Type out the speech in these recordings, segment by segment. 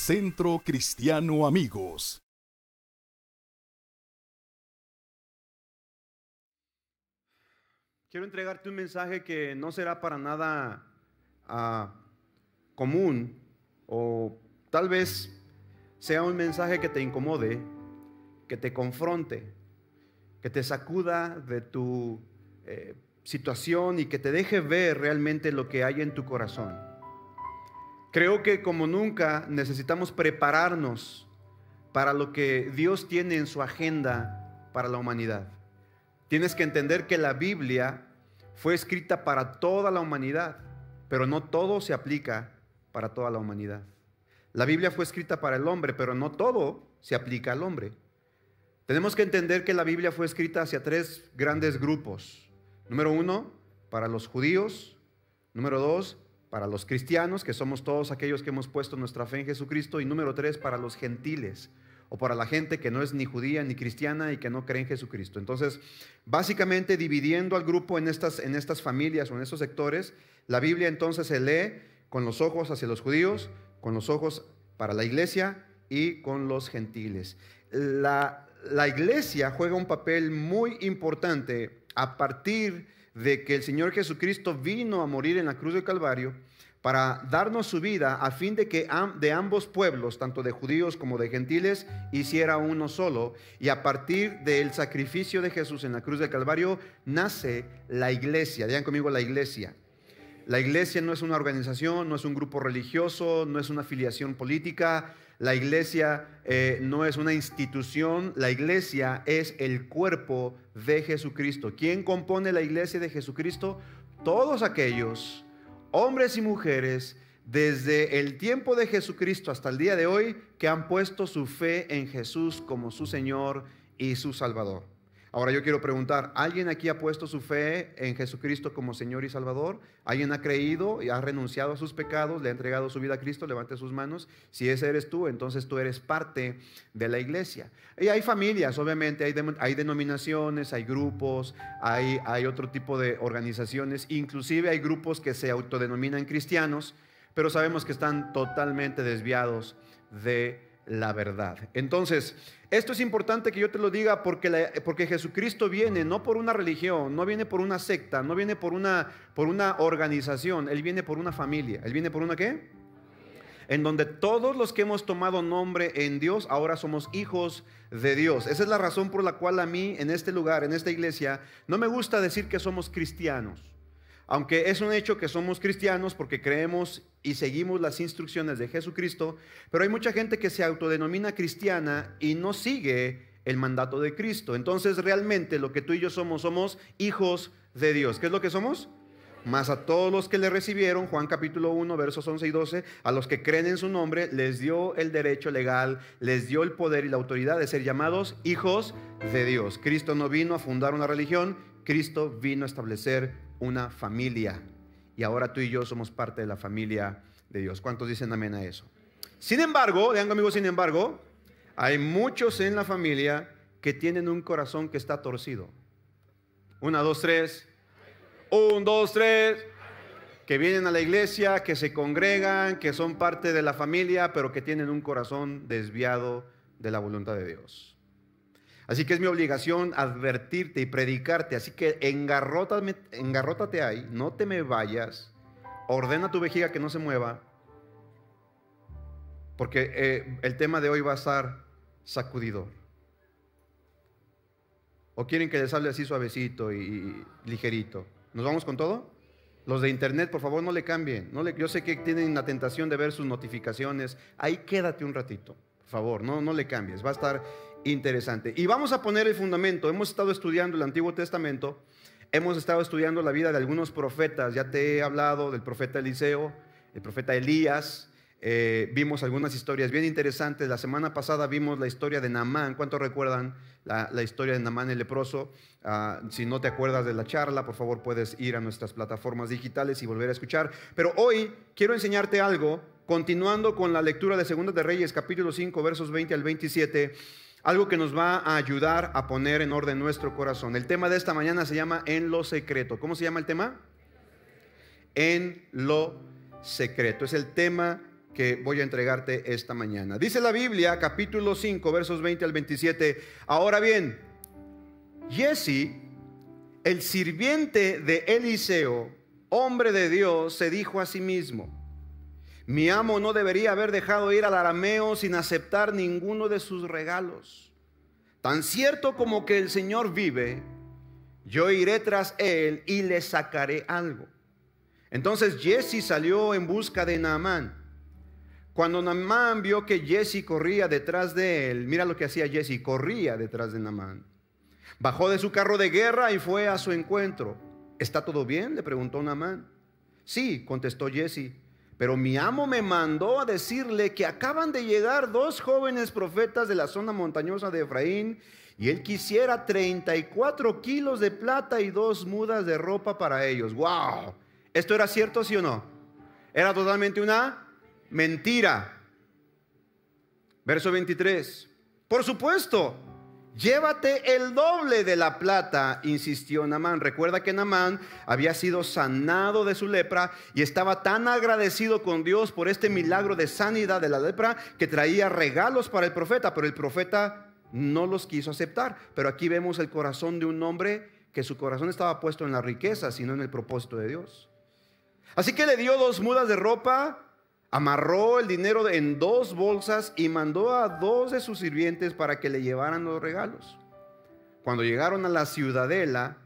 Centro Cristiano Amigos. Quiero entregarte un mensaje que no será para nada ah, común o tal vez sea un mensaje que te incomode, que te confronte, que te sacuda de tu eh, situación y que te deje ver realmente lo que hay en tu corazón. Creo que como nunca necesitamos prepararnos para lo que Dios tiene en su agenda para la humanidad. Tienes que entender que la Biblia fue escrita para toda la humanidad, pero no todo se aplica para toda la humanidad. La Biblia fue escrita para el hombre, pero no todo se aplica al hombre. Tenemos que entender que la Biblia fue escrita hacia tres grandes grupos. Número uno, para los judíos. Número dos, para los cristianos, que somos todos aquellos que hemos puesto nuestra fe en Jesucristo. Y número tres, para los gentiles o para la gente que no es ni judía ni cristiana y que no cree en Jesucristo. Entonces, básicamente dividiendo al grupo en estas, en estas familias o en estos sectores, la Biblia entonces se lee con los ojos hacia los judíos, con los ojos para la iglesia y con los gentiles. La, la iglesia juega un papel muy importante a partir de que el Señor Jesucristo vino a morir en la cruz del Calvario para darnos su vida a fin de que de ambos pueblos, tanto de judíos como de gentiles, hiciera uno solo. Y a partir del sacrificio de Jesús en la cruz del Calvario, nace la iglesia. Digan conmigo la iglesia. La iglesia no es una organización, no es un grupo religioso, no es una afiliación política. La iglesia eh, no es una institución, la iglesia es el cuerpo de Jesucristo. ¿Quién compone la iglesia de Jesucristo? Todos aquellos hombres y mujeres desde el tiempo de Jesucristo hasta el día de hoy que han puesto su fe en Jesús como su Señor y su Salvador. Ahora yo quiero preguntar, ¿alguien aquí ha puesto su fe en Jesucristo como Señor y Salvador? ¿Alguien ha creído y ha renunciado a sus pecados, le ha entregado su vida a Cristo? Levante sus manos. Si ese eres tú, entonces tú eres parte de la iglesia. Y hay familias, obviamente, hay, denominaciones, hay grupos, hay, hay otro tipo de organizaciones, inclusive hay grupos que se autodenominan cristianos, pero sabemos que están totalmente desviados de la verdad. Entonces, esto es importante que yo te lo diga porque, porque Jesucristo viene no por una religión, no viene por una secta, no viene por una, por una organización, Él viene por una familia. ¿Él viene por una qué? En donde todos los que hemos tomado nombre en Dios ahora somos hijos de Dios. Esa es la razón por la cual a mí en este lugar, en esta iglesia, no me gusta decir que somos cristianos. Aunque es un hecho que somos cristianos porque creemos y seguimos las instrucciones de Jesucristo, pero hay mucha gente que se autodenomina cristiana y no sigue el mandato de Cristo. Entonces realmente lo que tú y yo somos, somos hijos de Dios. ¿Qué es lo que somos? Más a todos los que le recibieron, Juan capítulo 1, versos 11 y 12, a los que creen en su nombre, les dio el derecho legal, les dio el poder y la autoridad de ser llamados hijos de Dios. Cristo no vino a fundar una religión, Cristo vino a establecer una familia. Y ahora tú y yo somos parte de la familia de Dios. ¿Cuántos dicen amén a eso? Sin embargo, vean conmigo, sin embargo, hay muchos en la familia que tienen un corazón que está torcido. Una, dos, tres. Un, dos, tres. Que vienen a la iglesia, que se congregan, que son parte de la familia, pero que tienen un corazón desviado de la voluntad de Dios. Así que es mi obligación advertirte y predicarte. Así que engarrótate ahí, no te me vayas. Ordena tu vejiga que no se mueva. Porque eh, el tema de hoy va a estar sacudidor. ¿O quieren que les hable así suavecito y, ligerito? ¿Nos vamos con todo? Los de internet, por favor, no le cambien. Yo sé que tienen la tentación de ver sus notificaciones. Ahí quédate un ratito, por favor, no, no le cambies. Va a estar interesante. Y vamos a poner el fundamento. Hemos estado estudiando el Antiguo Testamento, hemos estado estudiando la vida de algunos profetas. Ya te he hablado del profeta Eliseo, el profeta Elías. Eh, vimos algunas historias bien interesantes. La semana pasada vimos la historia de Naamán. ¿Cuántos recuerdan la, historia de Naamán el leproso? Ah, si no te acuerdas de la charla, por favor puedes ir a nuestras plataformas digitales y volver a escuchar. Pero hoy quiero enseñarte algo, continuando con la lectura de Segunda de Reyes, capítulo 5, versos 20 al 27 algo que nos va a ayudar a poner en orden nuestro corazón. El tema de esta mañana se llama En lo secreto. ¿Cómo se llama el tema? En lo secreto. Es el tema que voy a entregarte esta mañana. Dice la Biblia, capítulo 5, versos 20 al 27. Ahora bien, Jesse, el sirviente de Eliseo, hombre de Dios, se dijo a sí mismo, mi amo no debería haber dejado ir al arameo sin aceptar ninguno de sus regalos. Tan cierto como que el Señor vive, yo iré tras él y le sacaré algo. Entonces Jesse salió en busca de Naamán. Cuando Naamán vio que Jesse corría detrás de él, mira lo que hacía Jesse, corría detrás de Naamán. Bajó de su carro de guerra y fue a su encuentro. ¿Está todo bien? le preguntó Naamán. Sí, contestó Jesse, pero mi amo me mandó a decirle que acaban de llegar dos jóvenes profetas de la zona montañosa de Efraín y él quisiera 34 kilos de plata y dos mudas de ropa para ellos. ¡Wow! ¿Esto era cierto, sí o no? Era totalmente una mentira. Verso 23. Por supuesto, llévate el doble de la plata, insistió Namán. Recuerda que Namán había sido sanado de su lepra y estaba tan agradecido con Dios por este milagro de sanidad de la lepra que traía regalos para el profeta, pero el profeta no los quiso aceptar. Pero aquí vemos el corazón de un hombre que su corazón estaba puesto en la riqueza, sino en el propósito de Dios. Así que le dio dos mudas de ropa, amarró el dinero en dos bolsas y mandó a dos de sus sirvientes para que le llevaran los regalos. Cuando llegaron a la ciudadela,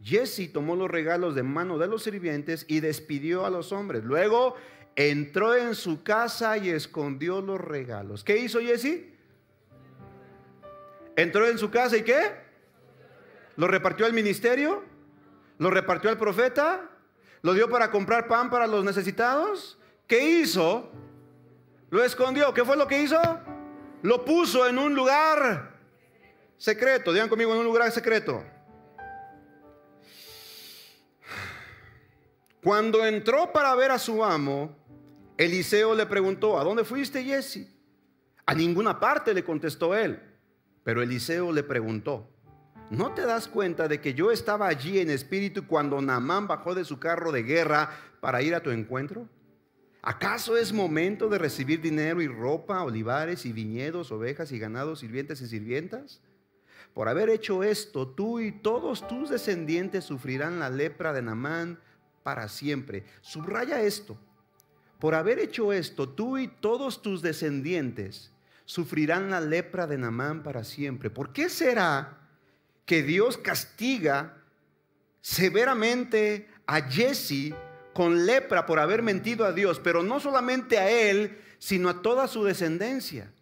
Jesse tomó los regalos de mano de los sirvientes y despidió a los hombres. Luego entró en su casa y escondió los regalos. ¿Qué hizo Jesse? Entró en su casa y qué? ¿Lo repartió al ministerio? ¿Lo repartió al profeta? ¿Lo dio para comprar pan para los necesitados? ¿Qué hizo? Lo escondió. ¿Qué fue lo que hizo? Lo puso en un lugar secreto. Digan conmigo, en un lugar secreto. Cuando entró para ver a su amo, Eliseo le preguntó, ¿a dónde fuiste, Jesse? A ninguna parte, le contestó él. Pero Eliseo le preguntó, ¿No te das cuenta de que yo estaba allí en espíritu cuando Naamán bajó de su carro de guerra para ir a tu encuentro? ¿Acaso es momento de recibir dinero y ropa, olivares y viñedos, ovejas y ganados, sirvientes y sirvientas? Por haber hecho esto, tú y todos tus descendientes sufrirán la lepra de Naamán para siempre. Subraya esto. Por haber hecho esto, tú y todos tus descendientes sufrirán la lepra de Naamán para siempre. ¿Por qué será que Dios castiga severamente a Jesse con lepra por haber mentido a Dios, pero no solamente a él, sino a toda su descendencia.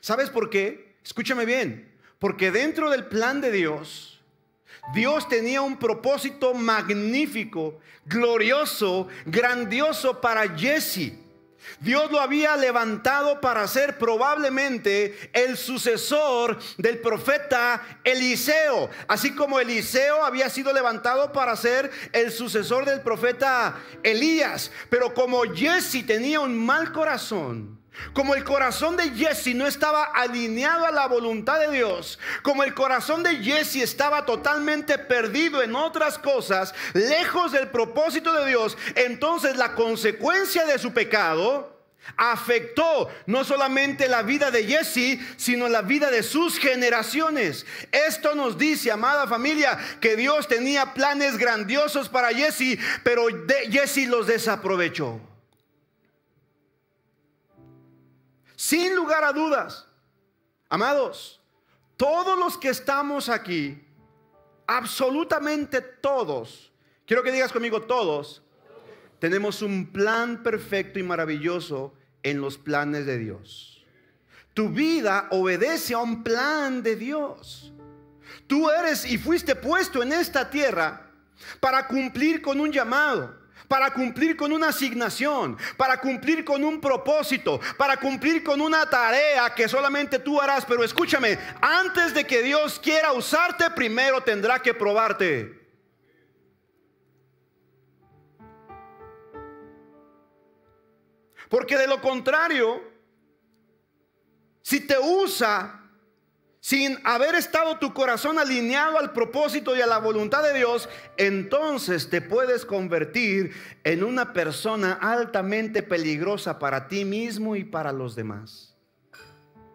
¿Sabes por qué? Escúchame bien, porque dentro del plan de Dios, Dios tenía un propósito magnífico, glorioso, grandioso para Jesse. Dios lo había levantado para ser probablemente el sucesor del profeta Eliseo, así como Eliseo había sido levantado para ser el sucesor del profeta Elías. Pero como Jesse tenía un mal corazón, como el corazón de Jesse no estaba alineado a la voluntad de Dios, como el corazón de Jesse estaba totalmente perdido en otras cosas, lejos del propósito de Dios, entonces la consecuencia de su pecado afectó no solamente la vida de Jesse, sino la vida de sus generaciones. Esto nos dice, amada familia, que Dios tenía planes grandiosos para Jesse, pero Jesse los desaprovechó. Sin lugar a dudas, amados, todos los que estamos aquí, absolutamente todos, quiero que digas conmigo todos, tenemos un plan perfecto y maravilloso en los planes de Dios. Tu vida obedece a un plan de Dios. Tú eres y fuiste puesto en esta tierra para cumplir con un llamado, para cumplir con una asignación, para cumplir con un propósito, para cumplir con una tarea que solamente tú harás. Pero escúchame, antes de que Dios quiera usarte, primero tendrá que probarte. Porque de lo contrario, si te usa sin haber estado tu corazón alineado al propósito y a la voluntad de Dios, entonces te puedes convertir en una persona altamente peligrosa para ti mismo y para los demás.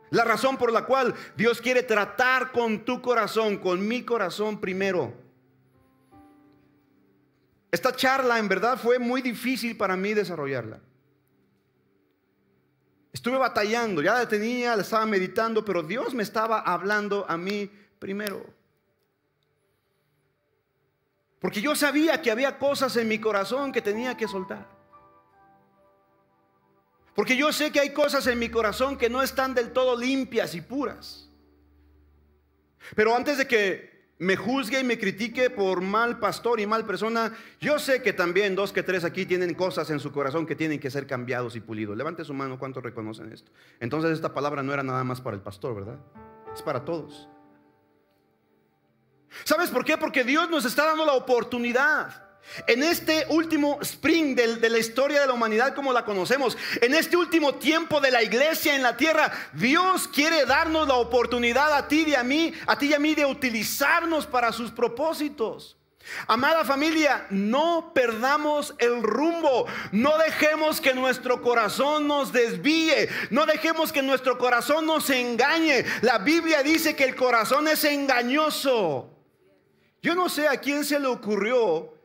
La razón por la cual Dios quiere tratar con tu corazón, con mi corazón primero. Esta charla en verdad fue muy difícil para mí desarrollarla. Estuve batallando, ya la tenía, la estaba meditando, pero Dios me estaba hablando a mí primero. Porque yo sabía que había cosas en mi corazón que tenía que soltar. Porque yo sé que hay cosas en mi corazón que no están del todo limpias y puras. Pero antes de que me juzgue y me critique por mal pastor y mal persona, yo sé que también dos que tres aquí tienen cosas en su corazón que tienen que ser cambiados y pulidos. Levante su mano, ¿cuántos reconocen esto? Entonces esta palabra no era nada más para el pastor, ¿verdad? Es para todos. ¿Sabes por qué? Porque Dios nos está dando la oportunidad en este último spring de, la historia de la humanidad como la conocemos, en este último tiempo de la iglesia en la tierra, Dios quiere darnos la oportunidad a ti y a mí, a ti y a mí de utilizarnos para sus propósitos. Amada familia, no perdamos el rumbo, no dejemos que nuestro corazón nos desvíe, no dejemos que nuestro corazón nos engañe. La Biblia dice que el corazón es engañoso. Yo no sé a quién se le ocurrió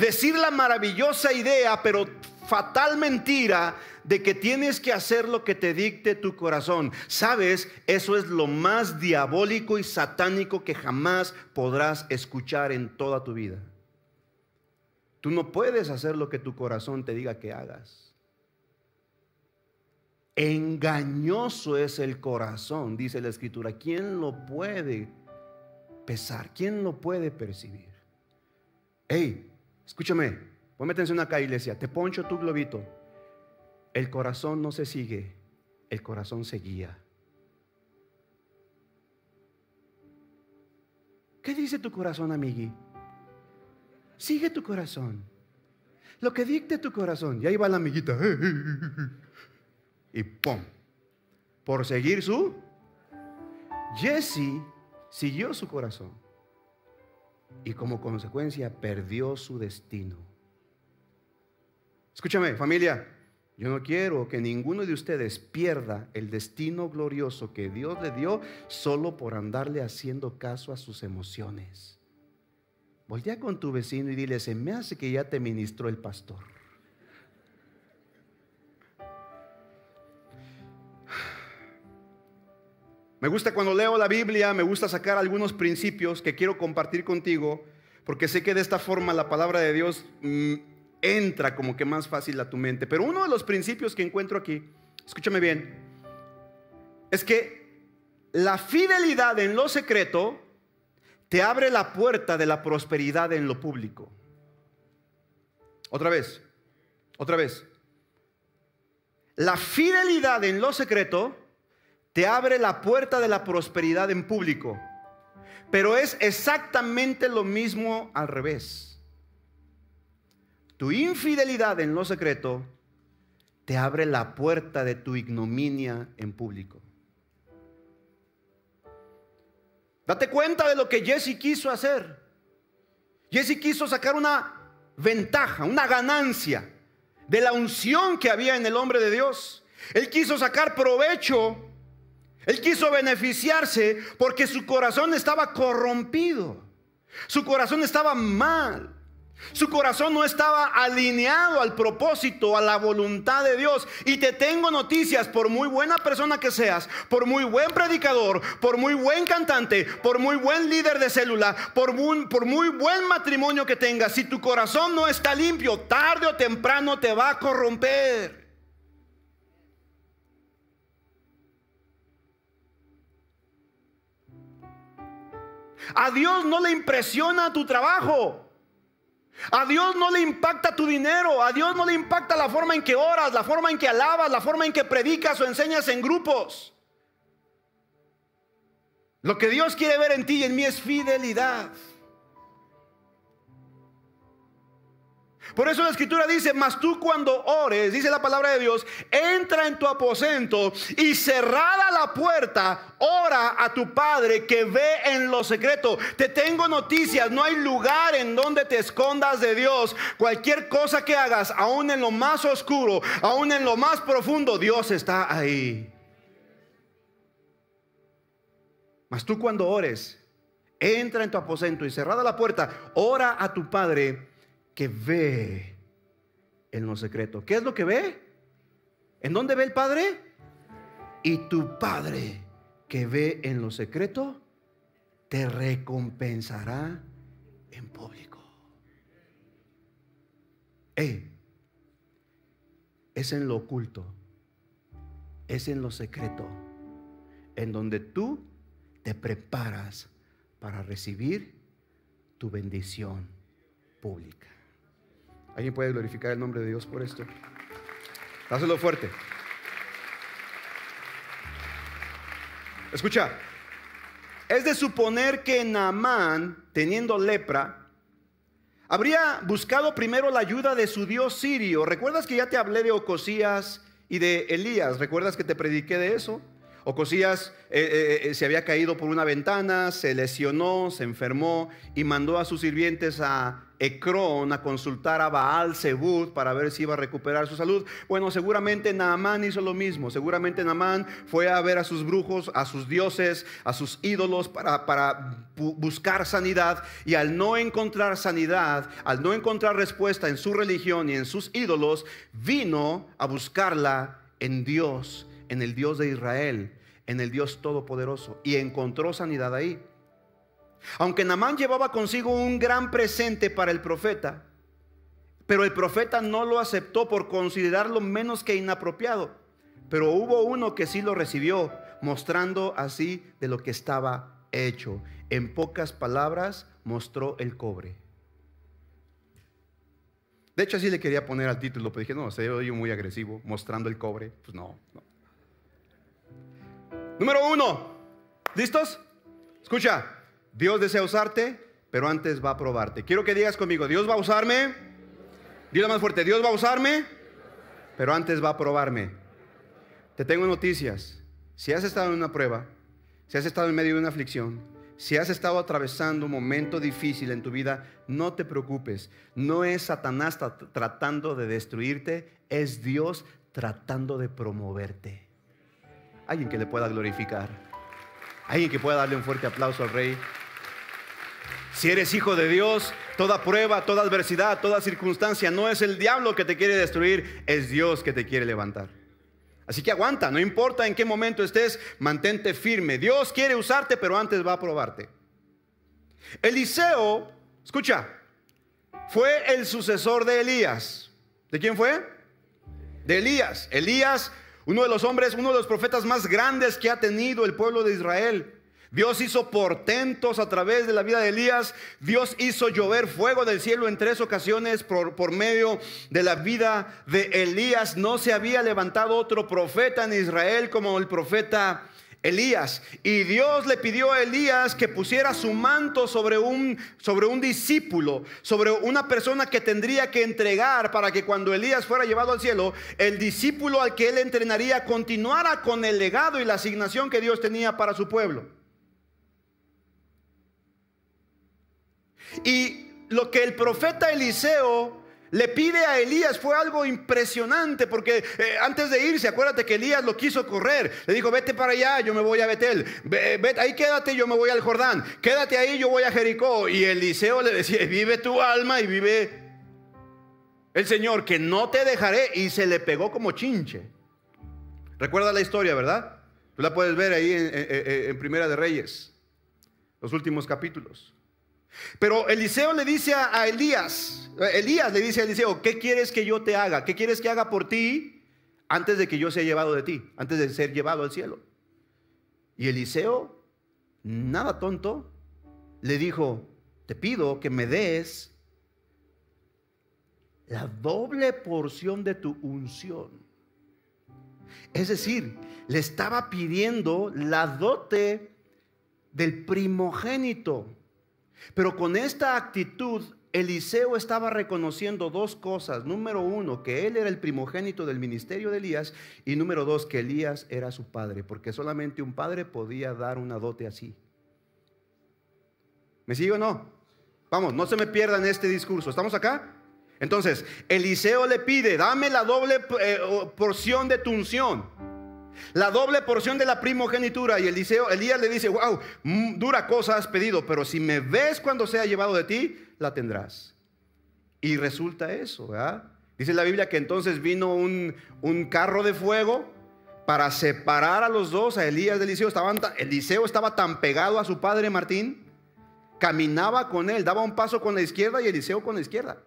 Decir la maravillosa idea, pero fatal mentira de que tienes que hacer lo que te dicte tu corazón. Sabes, eso es lo más diabólico y satánico que jamás podrás escuchar en toda tu vida. Tú no puedes hacer lo que tu corazón te diga que hagas. Engañoso es el corazón, dice la escritura. ¿Quién lo puede pesar? ¿Quién lo puede percibir? Hey, Escúchame, ponme atención acá, iglesia. Te poncho tu globito. El corazón no se sigue, el corazón se guía. ¿Qué dice tu corazón, amigui? Sigue tu corazón. Lo que dicte tu corazón. Y ahí va la amiguita. Y ¡pum! Por seguir su... Jesse siguió su corazón y como consecuencia perdió su destino. Escúchame, familia, yo no quiero que ninguno de ustedes pierda el destino glorioso que Dios le dio solo por andarle haciendo caso a sus emociones. Voltea con tu vecino y dile, se me hace que ya te ministró el pastor. Me gusta cuando leo la Biblia, me gusta sacar algunos principios que quiero compartir contigo, porque sé que de esta forma la palabra de Dios mm, entra como que más fácil a tu mente. Pero uno de los principios que encuentro aquí, escúchame bien, es que la fidelidad en lo secreto te abre la puerta de la prosperidad en lo público. Otra vez, otra vez. La fidelidad en lo secreto te abre la puerta de la prosperidad en público. Pero es exactamente lo mismo al revés. Tu infidelidad en lo secreto te abre la puerta de tu ignominia en público. Date cuenta de lo que Jesse quiso hacer. Jesse quiso sacar una ventaja, una ganancia de la unción que había en el hombre de Dios. Él quiso sacar provecho él quiso beneficiarse porque su corazón estaba corrompido. Su corazón estaba mal. Su corazón no estaba alineado al propósito, a la voluntad de Dios. Y te tengo noticias, por muy buena persona que seas, por muy buen predicador, por muy buen cantante, por muy buen líder de célula, por muy, buen matrimonio que tengas, si tu corazón no está limpio, tarde o temprano te va a corromper. A Dios no le impresiona tu trabajo. A Dios no le impacta tu dinero. A Dios no le impacta la forma en que oras, la forma en que alabas, la forma en que predicas o enseñas en grupos. Lo que Dios quiere ver en ti y en mí es fidelidad. Por eso la escritura dice, mas tú cuando ores, dice la palabra de Dios, entra en tu aposento y cerrada la puerta, ora a tu Padre que ve en lo secreto. Te tengo noticias, no hay lugar en donde te escondas de Dios. Cualquier cosa que hagas, aún en lo más oscuro, aún en lo más profundo, Dios está ahí. Mas tú cuando ores, entra en tu aposento y cerrada la puerta, ora a tu Padre que ve en lo secreto. ¿Qué es lo que ve? ¿En dónde ve el Padre? Y tu Padre que ve en lo secreto, te recompensará en público. es en lo oculto, es en lo secreto, en donde tú te preparas para recibir tu bendición pública. ¿Alguien puede glorificar el nombre de Dios por esto? Dáselo fuerte. Escucha, es de suponer que Naamán, teniendo lepra, habría buscado primero la ayuda de su dios sirio. ¿Recuerdas que ya te hablé de Ocosías y de Elías? ¿Recuerdas que te prediqué de eso? Ocosías eh, eh, eh, se había caído por una ventana, se lesionó, se enfermó y mandó a sus sirvientes a Ecrón a consultar a Baal Zebud para ver si iba a recuperar su salud. Bueno, seguramente Naamán hizo lo mismo. Seguramente Naamán fue a ver a sus brujos, a sus dioses, a sus ídolos para, para buscar sanidad. Y al no encontrar sanidad, al no encontrar respuesta en su religión y en sus ídolos, vino a buscarla en Dios, en el Dios de Israel, en el Dios Todopoderoso. Y encontró sanidad ahí. Aunque Namán llevaba consigo un gran presente para el profeta, pero el profeta no lo aceptó por considerarlo menos que inapropiado. Pero hubo uno que sí lo recibió, mostrando así de lo que estaba hecho. En pocas palabras, mostró el cobre. De hecho, así le quería poner al título, pero dije, no, se oye muy agresivo, mostrando el cobre. Pues no, no. Número uno, ¿listos? Escucha, Dios desea usarte, pero antes va a probarte. Quiero que digas conmigo, Dios va a usarme. Dile más fuerte, Dios va a usarme, pero antes va a probarme. Te tengo noticias. Si has estado en una prueba, si has estado en medio de una aflicción, si has estado atravesando un momento difícil en tu vida, no te preocupes. No es Satanás tratando de destruirte, es Dios tratando de promoverte. Alguien que le pueda glorificar. Alguien que pueda darle un fuerte aplauso al rey. Si eres hijo de Dios, toda prueba, toda adversidad, toda circunstancia, no es el diablo que te quiere destruir, es Dios que te quiere levantar. Así que aguanta, no importa en qué momento estés, mantente firme. Dios quiere usarte, pero antes va a probarte. Eliseo, escucha, fue el sucesor de Elías. ¿De quién fue? De Elías. Elías, uno de los hombres, uno de los profetas más grandes que ha tenido el pueblo de Israel. Dios hizo portentos a través de la vida de Elías. Dios hizo llover fuego del cielo en tres ocasiones por, por, medio de la vida de Elías. No se había levantado otro profeta en Israel como el profeta Elías. Y Dios le pidió a Elías que pusiera su manto sobre un, sobre un discípulo, sobre una persona que tendría que entregar para que cuando Elías fuera llevado al cielo, el discípulo al que él entrenaría continuara con el legado y la asignación que Dios tenía para su pueblo. Y lo que el profeta Eliseo le pide a Elías fue algo impresionante porque eh, antes de irse, acuérdate que Elías lo quiso correr. Le dijo, vete para allá, yo me voy a Betel. Vete, ahí quédate, yo me voy al Jordán. Quédate ahí, yo voy a Jericó. Y Eliseo le decía, vive tu alma y vive el Señor, que no te dejaré. Y se le pegó como chinche. Recuerda la historia, ¿verdad? Tú la puedes ver ahí en Primera de Reyes, los últimos capítulos. Pero Eliseo le dice a, Elías, Elías le dice a Eliseo, ¿qué quieres que yo te haga? ¿Qué quieres que haga por ti antes de que yo sea llevado de ti? Antes de ser llevado al cielo. Y Eliseo, nada tonto, le dijo, te pido que me des la doble porción de tu unción. Es decir, le estaba pidiendo la dote del primogénito. Pero con esta actitud Eliseo estaba reconociendo dos cosas. Número uno, que él era el primogénito del ministerio de Elías. Y número dos, que Elías era su padre, porque solamente un padre podía dar una dote así. ¿Me sigue o no? Vamos, no se me pierdan este discurso. ¿Estamos acá? Entonces, Eliseo le pide, dame la doble eh, porción de tu unción. La doble porción de la primogenitura. Y Eliseo, Elías le dice, wow, mm, dura cosa has pedido, pero si me ves cuando sea llevado de ti, la tendrás. Y resulta eso, ¿verdad? Dice la Biblia que entonces vino un, carro de fuego para separar a los dos, a Elías de Eliseo. Estaban, Eliseo estaba tan pegado a su padre Martín, caminaba con él, daba un paso con la izquierda y Eliseo con la izquierda.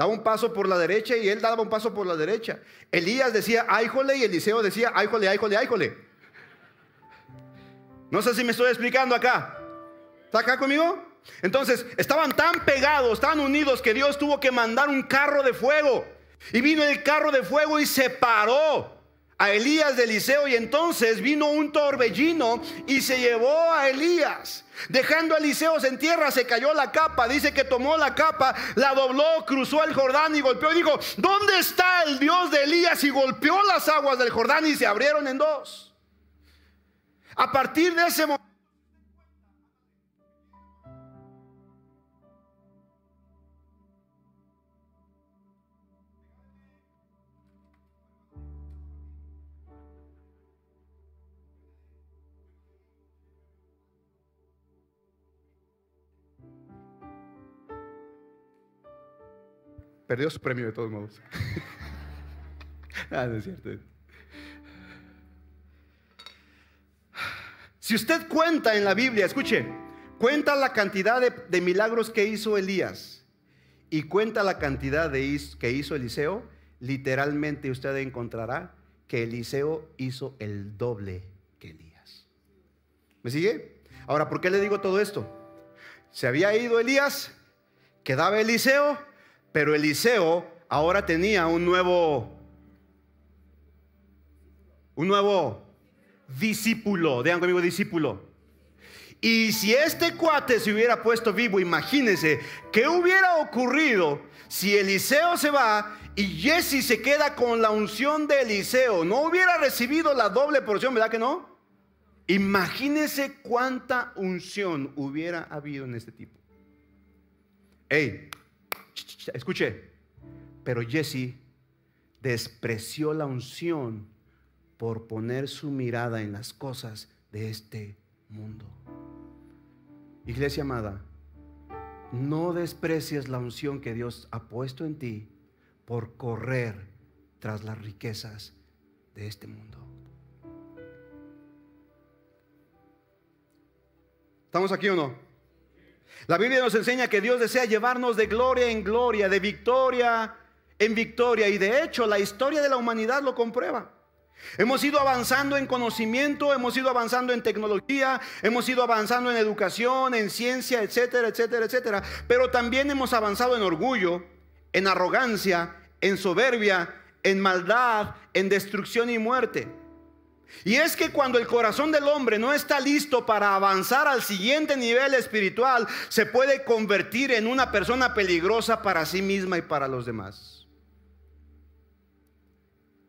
Daba un paso por la derecha y él daba un paso por la derecha. Elías decía, ayjole, y Eliseo decía, ayjole, ayjole, ayjole. No sé si me estoy explicando acá. ¿Está acá conmigo? Entonces, estaban tan pegados, tan unidos, que Dios tuvo que mandar un carro de fuego. Y vino el carro de fuego y separó a Elías de Eliseo y entonces vino un torbellino y se llevó a Elías. Dejando a Eliseo en tierra, se cayó la capa. Dice que tomó la capa, la dobló, cruzó el Jordán y golpeó. Y dijo, ¿dónde está el Dios de Elías? Y golpeó las aguas del Jordán y se abrieron en dos. A partir de ese momento Perdió su premio de todos modos. ah, no es cierto. Si usted cuenta en la Biblia, escuche, cuenta la cantidad de, milagros que hizo Elías y cuenta la cantidad de que hizo Eliseo, literalmente usted encontrará que Eliseo hizo el doble que Elías. ¿Me sigue? Ahora, ¿por qué le digo todo esto? Se había ido Elías, quedaba Eliseo pero Eliseo ahora tenía un nuevo, un nuevo discípulo. Vean conmigo, discípulo. Y si este cuate se hubiera puesto vivo, imagínense, ¿qué hubiera ocurrido si Eliseo se va y Jesse se queda con la unción de Eliseo? No hubiera recibido la doble porción, ¿verdad que no? Imagínense cuánta unción hubiera habido en este tipo. Hey, escuche, pero Jesse despreció la unción por poner su mirada en las cosas de este mundo. Iglesia amada, no desprecies la unción que Dios ha puesto en ti por correr tras las riquezas de este mundo. ¿Estamos aquí o no? La Biblia nos enseña que Dios desea llevarnos de gloria en gloria, de victoria en victoria. Y de hecho la historia de la humanidad lo comprueba. Hemos ido avanzando en conocimiento, hemos ido avanzando en tecnología, hemos ido avanzando en educación, en ciencia, etcétera, etcétera, etcétera. Pero también hemos avanzado en orgullo, en arrogancia, en soberbia, en maldad, en destrucción y muerte. Y es que cuando el corazón del hombre no está listo para avanzar al siguiente nivel espiritual, se puede convertir en una persona peligrosa para sí misma y para los demás.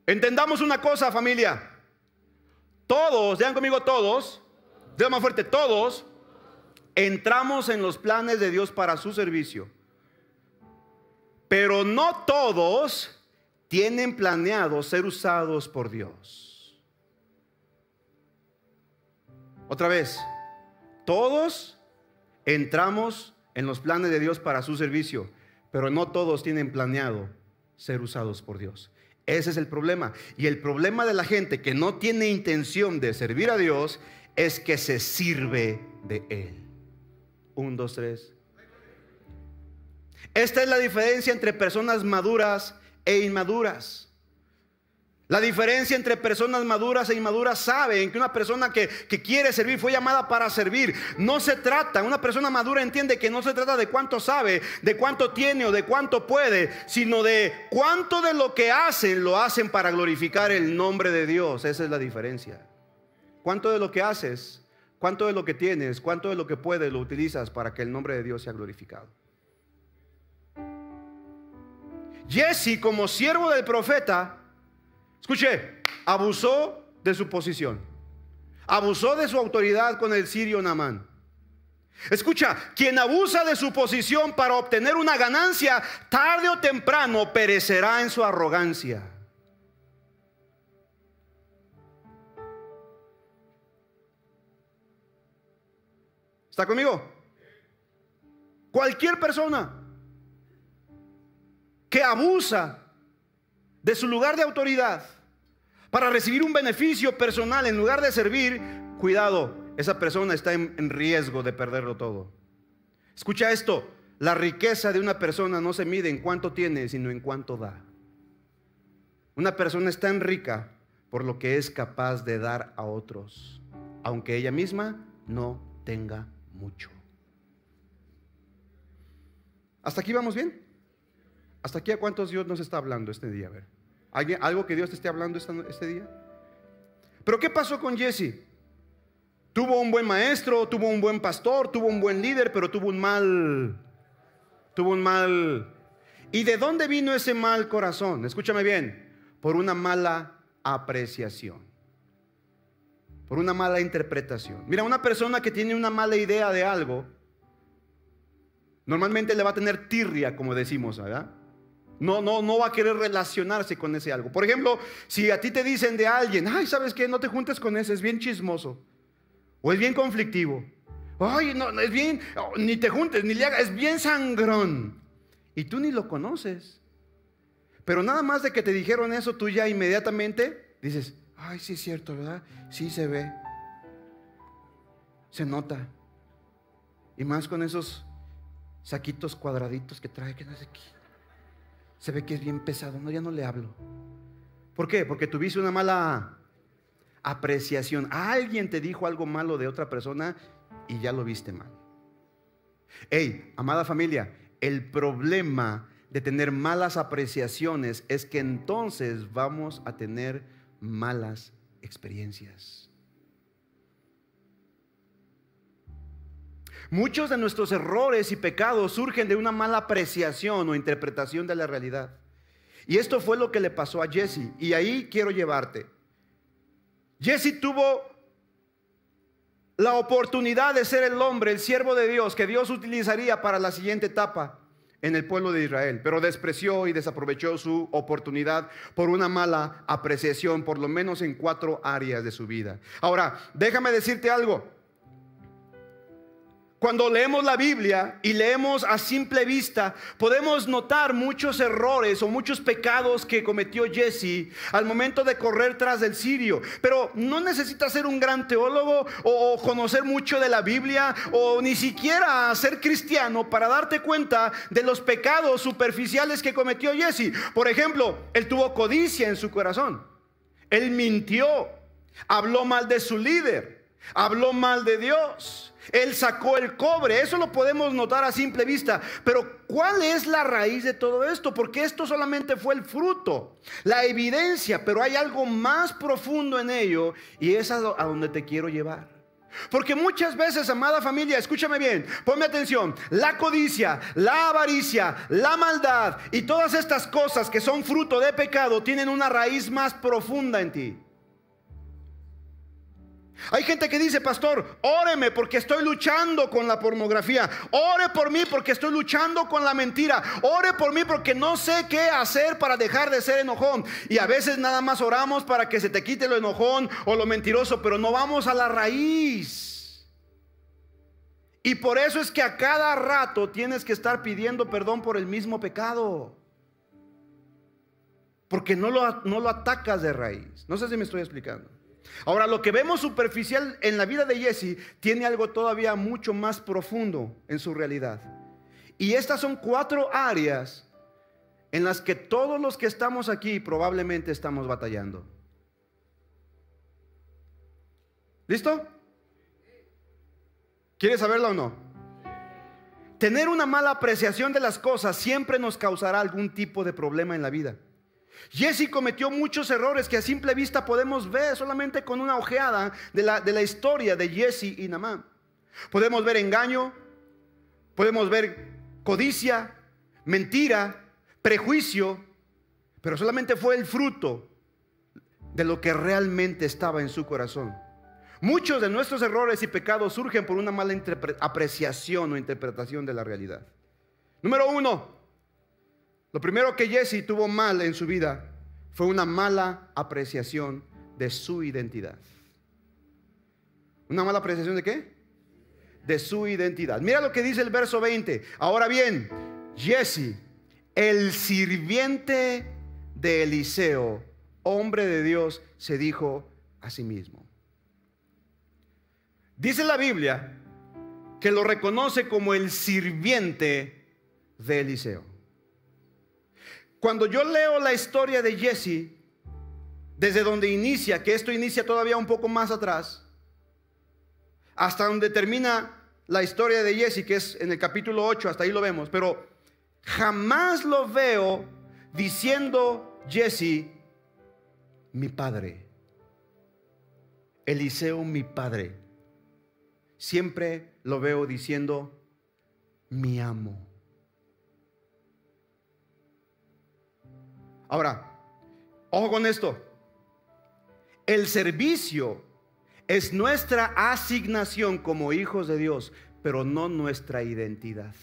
Entendamos una cosa, familia. Todos, vean conmigo todos, digan más fuerte, todos entramos en los planes de Dios para su servicio. Pero no todos tienen planeado ser usados por Dios. Otra vez, todos entramos en los planes de Dios para su servicio, pero no todos tienen planeado ser usados por Dios. Ese es el problema. Y el problema de la gente que no tiene intención de servir a Dios es que se sirve de Él. Un, dos, tres. Esta es la diferencia entre personas maduras e inmaduras. La diferencia entre personas maduras e inmaduras saben que una persona que, quiere servir fue llamada para servir. No se trata, una persona madura entiende que no se trata de cuánto sabe, de cuánto tiene o de cuánto puede, sino de cuánto de lo que hacen lo hacen para glorificar el nombre de Dios. Esa es la diferencia. ¿Cuánto de lo que haces, cuánto de lo que tienes, cuánto de lo que puedes lo utilizas para que el nombre de Dios sea glorificado? Jesse, como siervo del profeta, escuche, abusó de su posición. Abusó de su autoridad con el sirio Namán. Escucha, quien abusa de su posición para obtener una ganancia, tarde o temprano perecerá en su arrogancia. ¿Está conmigo? Cualquier persona que abusa de su lugar de autoridad para recibir un beneficio personal en lugar de servir, cuidado, esa persona está en, riesgo de perderlo todo. Escucha esto, la riqueza de una persona no se mide en cuánto tiene, sino en cuánto da. Una persona es tan rica por lo que es capaz de dar a otros, aunque ella misma no tenga mucho. ¿Hasta aquí vamos bien? ¿Hasta aquí a cuántos Dios nos está hablando este día? Ver. ¿Algo que Dios te esté hablando este día? Pero ¿qué pasó con Jesse? Tuvo un buen maestro, tuvo un buen pastor, tuvo un buen líder, pero tuvo un mal, tuvo un mal. ¿Y de dónde vino ese mal corazón? Escúchame bien, por una mala apreciación, por una mala interpretación. Mira, una persona que tiene una mala idea de algo, normalmente le va a tener tirria, como decimos, ¿verdad? No, no, no va a querer relacionarse con ese algo. Por ejemplo, si a ti te dicen de alguien, ay, ¿sabes qué? No te juntes con ese, es bien chismoso. O es bien conflictivo. Ay, no, es bien, ni te juntes, ni le hagas, es bien sangrón. Y tú ni lo conoces. Pero nada más de que te dijeron eso, tú ya inmediatamente dices, ay, sí es cierto, ¿verdad? Sí se ve. Se nota. Y más con esos saquitos cuadraditos que trae, que no sé qué se ve que es bien pesado, no, ya no le hablo. ¿Por qué? Porque tuviste una mala apreciación. Alguien te dijo algo malo de otra persona y ya lo viste mal. Hey, amada familia, el problema de tener malas apreciaciones es que entonces vamos a tener malas experiencias. Muchos de nuestros errores y pecados surgen de una mala apreciación o interpretación de la realidad. Y esto fue lo que le pasó a Jesse. Y ahí quiero llevarte. Jesse tuvo la oportunidad de ser el hombre, el siervo de Dios, que Dios utilizaría para la siguiente etapa en el pueblo de Israel, pero despreció y desaprovechó su oportunidad por una mala apreciación, por lo menos en cuatro áreas de su vida. Ahora, déjame decirte algo. Cuando leemos la Biblia y leemos a simple vista, podemos notar muchos errores o muchos pecados que cometió Jesse al momento de correr tras del sirio. Pero no necesitas ser un gran teólogo o conocer mucho de la Biblia o ni siquiera ser cristiano para darte cuenta de los pecados superficiales que cometió Jesse. Por ejemplo, él tuvo codicia en su corazón. Él mintió, habló mal de su líder, habló mal de Dios. Él sacó el cobre, eso lo podemos notar a simple vista. Pero ¿cuál es la raíz de todo esto? Porque esto solamente fue el fruto, la evidencia, pero hay algo más profundo en ello y es a donde te quiero llevar. Porque muchas veces, amada familia, escúchame bien, ponme atención, la codicia, la avaricia, la maldad y todas estas cosas que son fruto de pecado tienen una raíz más profunda en ti. Hay gente que dice, pastor, óreme porque estoy luchando con la pornografía. Ore por mí porque estoy luchando con la mentira. Ore por mí porque no sé qué hacer para dejar de ser enojón. Y a veces nada más oramos para que se te quite lo enojón o lo mentiroso, pero no vamos a la raíz. Y por eso es que a cada rato tienes que estar pidiendo perdón por el mismo pecado. Porque no lo, no lo atacas de raíz. No sé si me estoy explicando. Ahora, lo que vemos superficial en la vida de Jesse tiene algo todavía mucho más profundo en su realidad. Y estas son cuatro áreas en las que todos los que estamos aquí probablemente estamos batallando. ¿Listo? ¿Quieres saberlo o no? Tener una mala apreciación de las cosas siempre nos causará algún tipo de problema en la vida. Jesse cometió muchos errores que a simple vista podemos ver solamente con una ojeada de la, de la historia de Jesse y Namán. Podemos ver engaño, podemos ver codicia, mentira, prejuicio, pero solamente fue el fruto de lo que realmente estaba en su corazón. Muchos de nuestros errores y pecados surgen por una mala apreciación o interpretación de la realidad. Número uno, lo primero que Jesse tuvo mal en su vida fue una mala apreciación de su identidad. ¿Una mala apreciación de qué? De su identidad. Mira lo que dice el verso 20. Ahora bien, Jesse, el sirviente de Eliseo, hombre de Dios, se dijo a sí mismo. Dice la Biblia que lo reconoce como el sirviente de Eliseo. Cuando yo leo la historia de Jesse, desde donde inicia, que esto inicia todavía un poco más atrás, hasta donde termina la historia de Jesse, que es en el capítulo 8, hasta ahí lo vemos, pero jamás lo veo diciendo Jesse, mi padre, Eliseo mi padre siempre lo veo diciendo, mi amo. Ahora, ojo con esto. El servicio es nuestra asignación como hijos de Dios, pero no nuestra identidad.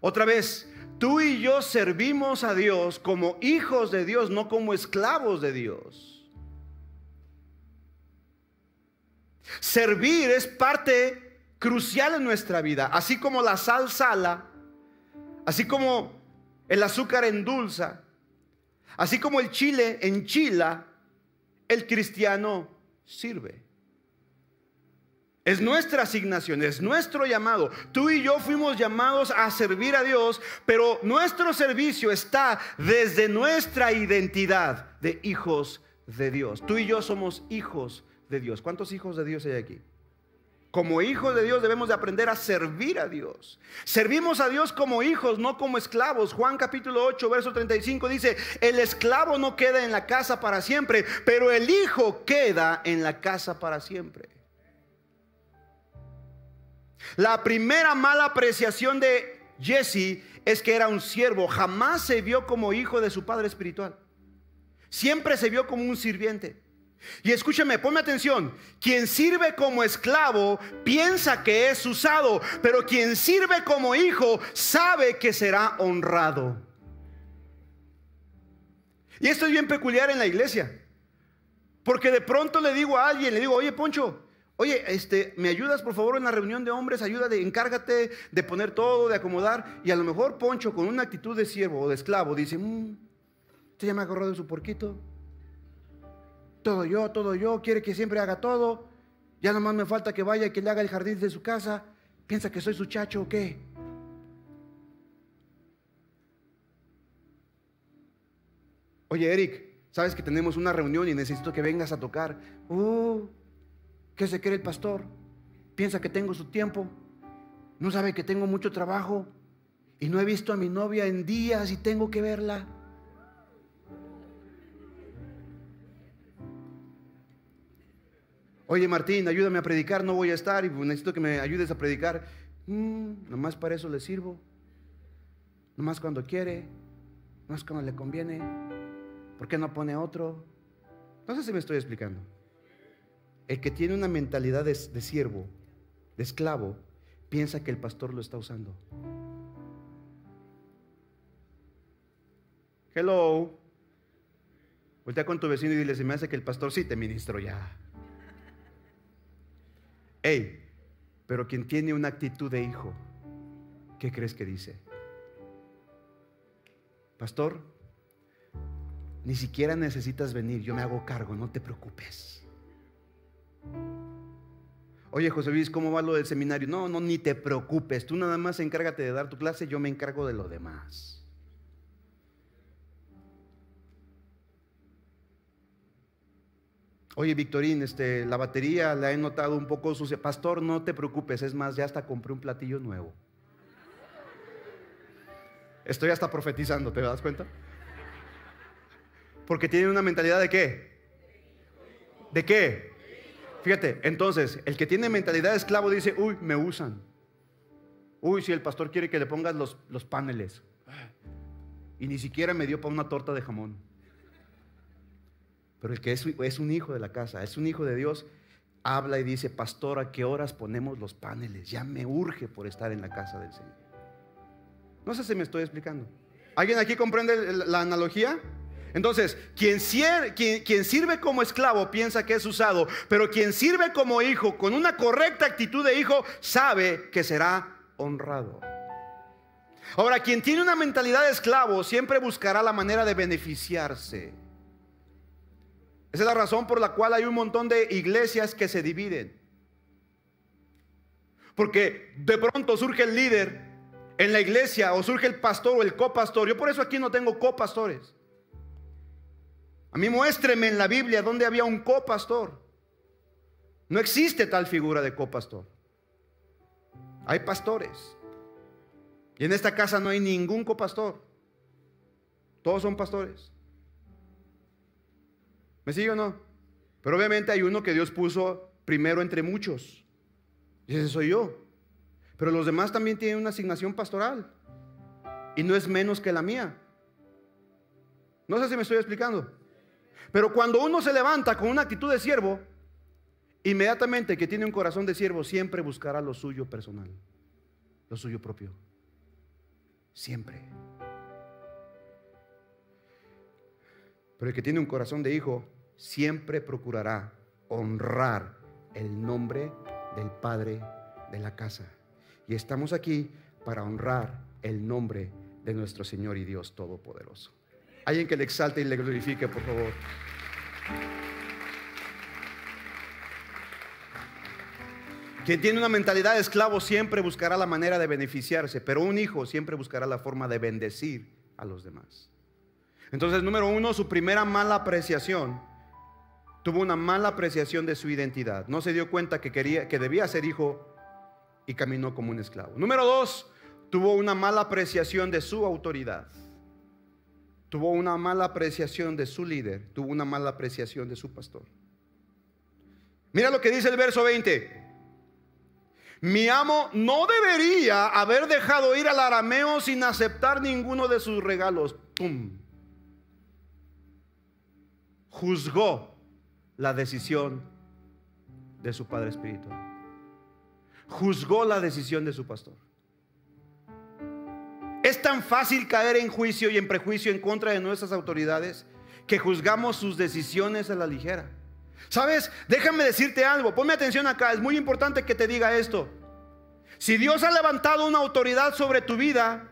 Otra vez, tú y yo servimos a Dios como hijos de Dios, no como esclavos de Dios. Servir es parte crucial en nuestra vida, así como la sal sala, así como el azúcar endulza, así como el chile enchila, el cristiano sirve. Es nuestra asignación, es nuestro llamado. Tú y yo fuimos llamados a servir a Dios, pero nuestro servicio está desde nuestra identidad de hijos de Dios. Tú y yo somos hijos de Dios. ¿Cuántos hijos de Dios hay aquí? Como hijos de Dios debemos de aprender a servir a Dios. Servimos a Dios como hijos, no como esclavos. Juan capítulo 8, verso 35 dice, el esclavo no queda en la casa para siempre, pero el hijo queda en la casa para siempre. La primera mala apreciación de Jesse es que era un siervo. Jamás se vio como hijo de su padre espiritual. Siempre se vio como un sirviente. Y escúchame, ponme atención. Quien sirve como esclavo piensa que es usado, pero quien sirve como hijo sabe que será honrado. Y esto es bien peculiar en la iglesia. Porque de pronto le digo a alguien, le digo, oye Poncho, oye, este, ¿me ayudas por favor en la reunión de hombres? Ayuda de, encárgate de poner todo, de acomodar. Y a lo mejor Poncho con una actitud de siervo o de esclavo dice, mmm, este ya me de su porquito todo yo, todo yo, quiere que siempre haga todo. Ya nomás me falta que vaya y que le haga el jardín de su casa. ¿Piensa que soy su chacho o qué? Oye, Eric, sabes que tenemos una reunión y necesito que vengas a tocar. Uh, ¿qué se cree el pastor? Piensa que tengo su tiempo. No sabe que tengo mucho trabajo y no he visto a mi novia en días y tengo que verla. Oye Martín, ayúdame a predicar, no voy a estar y necesito que me ayudes a predicar. Mm, nomás para eso le sirvo. Nomás cuando quiere, nomás cuando le conviene. ¿Por qué no pone otro? No sé si me estoy explicando. El que tiene una mentalidad de, de siervo, de esclavo, piensa que el pastor lo está usando. Hello. Voltea con tu vecino y dile, se me hace que el pastor sí te ministro ya. Hey, pero quien tiene una actitud de hijo, ¿qué crees que dice? Pastor, ni siquiera necesitas venir, yo me hago cargo, no te preocupes. Oye, José Luis, ¿cómo va lo del seminario? No, no, ni te preocupes, tú nada más encárgate de dar tu clase, yo me encargo de lo demás. Oye, Victorín, este, la batería la he notado un poco sucia. Pastor, no te preocupes, es más, ya hasta compré un platillo nuevo. Estoy hasta profetizando, ¿te das cuenta? Porque tienen una mentalidad de qué? ¿De qué? Fíjate, entonces, el que tiene mentalidad de esclavo dice, uy, me usan. Uy, si el pastor quiere que le pongas los, los paneles. y ni siquiera me dio para una torta de jamón. Pero el que es, un hijo de la casa, es un hijo de Dios, habla y dice, pastor, ¿a qué horas ponemos los paneles? Ya me urge por estar en la casa del Señor. No sé si me estoy explicando. ¿Alguien aquí comprende la analogía? Entonces, quien, quien, sirve como esclavo piensa que es usado, pero quien sirve como hijo con una correcta actitud de hijo sabe que será honrado. Ahora, quien tiene una mentalidad de esclavo siempre buscará la manera de beneficiarse. Esa es la razón por la cual hay un montón de iglesias que se dividen. Porque de pronto surge el líder en la iglesia o surge el pastor o el copastor. Yo por eso aquí no tengo copastores. A mí muéstreme en la Biblia donde había un copastor. No existe tal figura de copastor. Hay pastores. Y en esta casa no hay ningún copastor. Todos son pastores. ¿Me sigue o no? Pero obviamente hay uno que Dios puso primero entre muchos. Y ese soy yo. Pero los demás también tienen una asignación pastoral. Y no es menos que la mía. No sé si me estoy explicando. Pero cuando uno se levanta con una actitud de siervo, inmediatamente que tiene un corazón de siervo, siempre buscará lo suyo personal, lo suyo propio. Siempre. Pero el que tiene un corazón de hijo, siempre procurará honrar el nombre del Padre de la casa. Y estamos aquí para honrar el nombre de nuestro Señor y Dios Todopoderoso. Alguien que le exalte y le glorifique, por favor. Quien tiene una mentalidad de esclavo siempre buscará la manera de beneficiarse, pero un hijo siempre buscará la forma de bendecir a los demás. Entonces, número uno, su primera mala apreciación tuvo una mala apreciación de su identidad. No se dio cuenta que quería, que debía ser hijo y caminó como un esclavo. Número dos, tuvo una mala apreciación de su autoridad tuvo una mala apreciación de su líder, tuvo una mala apreciación de su pastor. Mira lo que dice el verso 20. Mi amo no debería haber dejado ir al arameo sin aceptar ninguno de sus regalos. ¡Pum! Juzgó la decisión de su padre espiritual. Juzgó la decisión de su pastor. Es tan fácil caer en juicio y en prejuicio en contra de nuestras autoridades que juzgamos sus decisiones a la ligera. ¿Sabes? Déjame decirte algo. Ponme atención acá. Es muy importante que te diga esto. Si Dios ha levantado una autoridad sobre tu vida,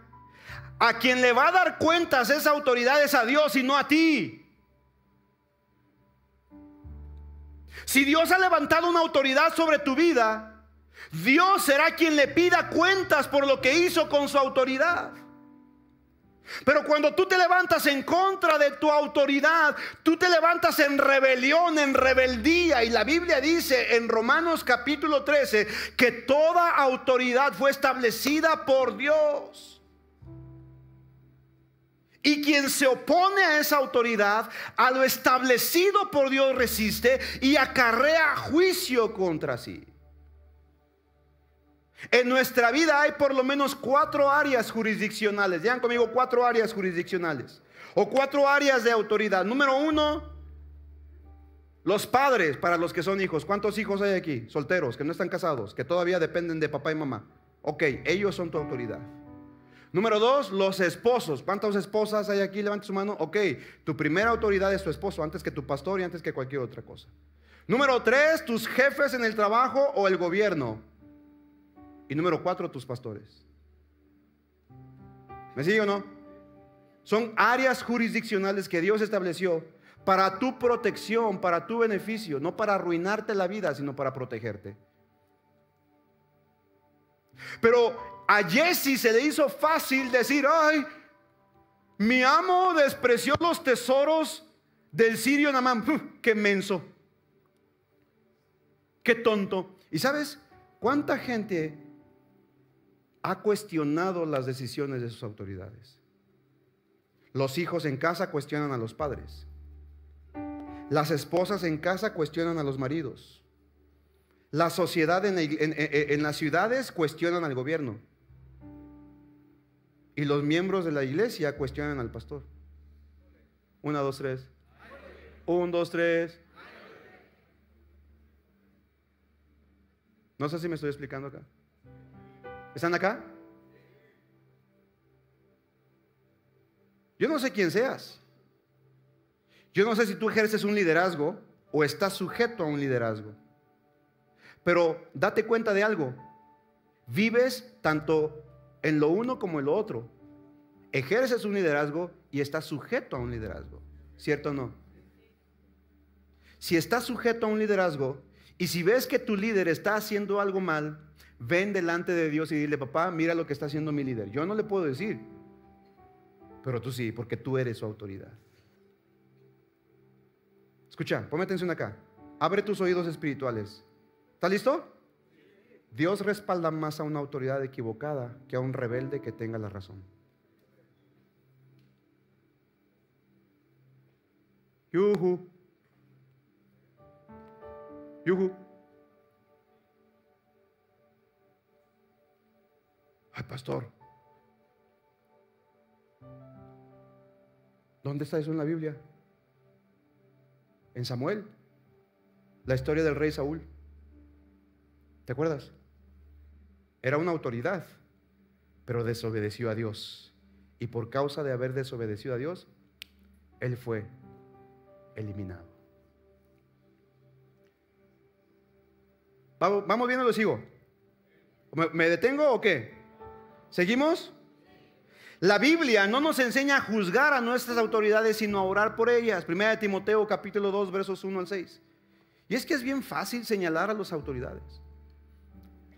a quien le va a dar cuentas esa autoridad es a Dios y no a ti. Si Dios ha levantado una autoridad sobre tu vida, Dios será quien le pida cuentas por lo que hizo con su autoridad. Pero cuando tú te levantas en contra de tu autoridad, tú te levantas en rebelión, en rebeldía. Y la Biblia dice en Romanos capítulo 13 que toda autoridad fue establecida por Dios. Y quien se opone a esa autoridad, a lo establecido por Dios resiste y acarrea juicio contra sí. En nuestra vida hay por lo menos cuatro áreas jurisdiccionales. Digan conmigo cuatro áreas jurisdiccionales. O cuatro áreas de autoridad. Número uno, los padres para los que son hijos. ¿Cuántos hijos hay aquí? Solteros, que no están casados, que todavía dependen de papá y mamá. Ok, ellos son tu autoridad. Número dos, los esposos. ¿Cuántas esposas hay aquí? Levanta su mano. Ok, tu primera autoridad es tu esposo, antes que tu pastor y antes que cualquier otra cosa. Número tres, tus jefes en el trabajo o el gobierno. Y número cuatro, tus pastores. ¿Me sigue o no? Son áreas jurisdiccionales que Dios estableció para tu protección, para tu beneficio, no para arruinarte la vida, sino para protegerte. Pero a Jesse se le hizo fácil decir, ay, mi amo despreció los tesoros del sirio Namán. Qué menso. Qué tonto. ¿Y sabes cuánta gente ha cuestionado las decisiones de sus autoridades. Los hijos en casa cuestionan a los padres. Las esposas en casa cuestionan a los maridos. La sociedad en, las ciudades cuestionan al gobierno. Y los miembros de la iglesia cuestionan al pastor. Una, dos, tres. Un, dos, tres. No sé si me estoy explicando acá. ¿Están acá? Yo no sé quién seas. Yo no sé si tú ejerces un liderazgo o estás sujeto a un liderazgo. Pero date cuenta de algo. Vives tanto en lo uno como en lo otro. Ejerces un liderazgo y estás sujeto a un liderazgo. ¿Cierto o no? Si estás sujeto a un liderazgo y si ves que tu líder está haciendo algo mal, ven delante de Dios y dile, papá, mira lo que está haciendo mi líder. Yo no le puedo decir, pero tú sí, porque tú eres su autoridad. Escucha, ponme atención acá. Abre tus oídos espirituales. ¿Está listo? Dios respalda más a una autoridad equivocada que a un rebelde que tenga la razón. Yuhu. Yuhu. Ay, pastor. ¿Dónde está eso en la Biblia? En Samuel. La historia del rey Saúl. ¿Te acuerdas? Era una autoridad, pero desobedeció a Dios. Y por causa de haber desobedecido a Dios, él fue eliminado. ¿Vamos, vamos bien o lo sigo? ¿Me, ¿Me detengo o qué? ¿Seguimos? La Biblia no nos enseña a juzgar a nuestras autoridades, sino a orar por ellas. Primera de Timoteo capítulo 2 versos 1 al 6. Y es que es bien fácil señalar a las autoridades.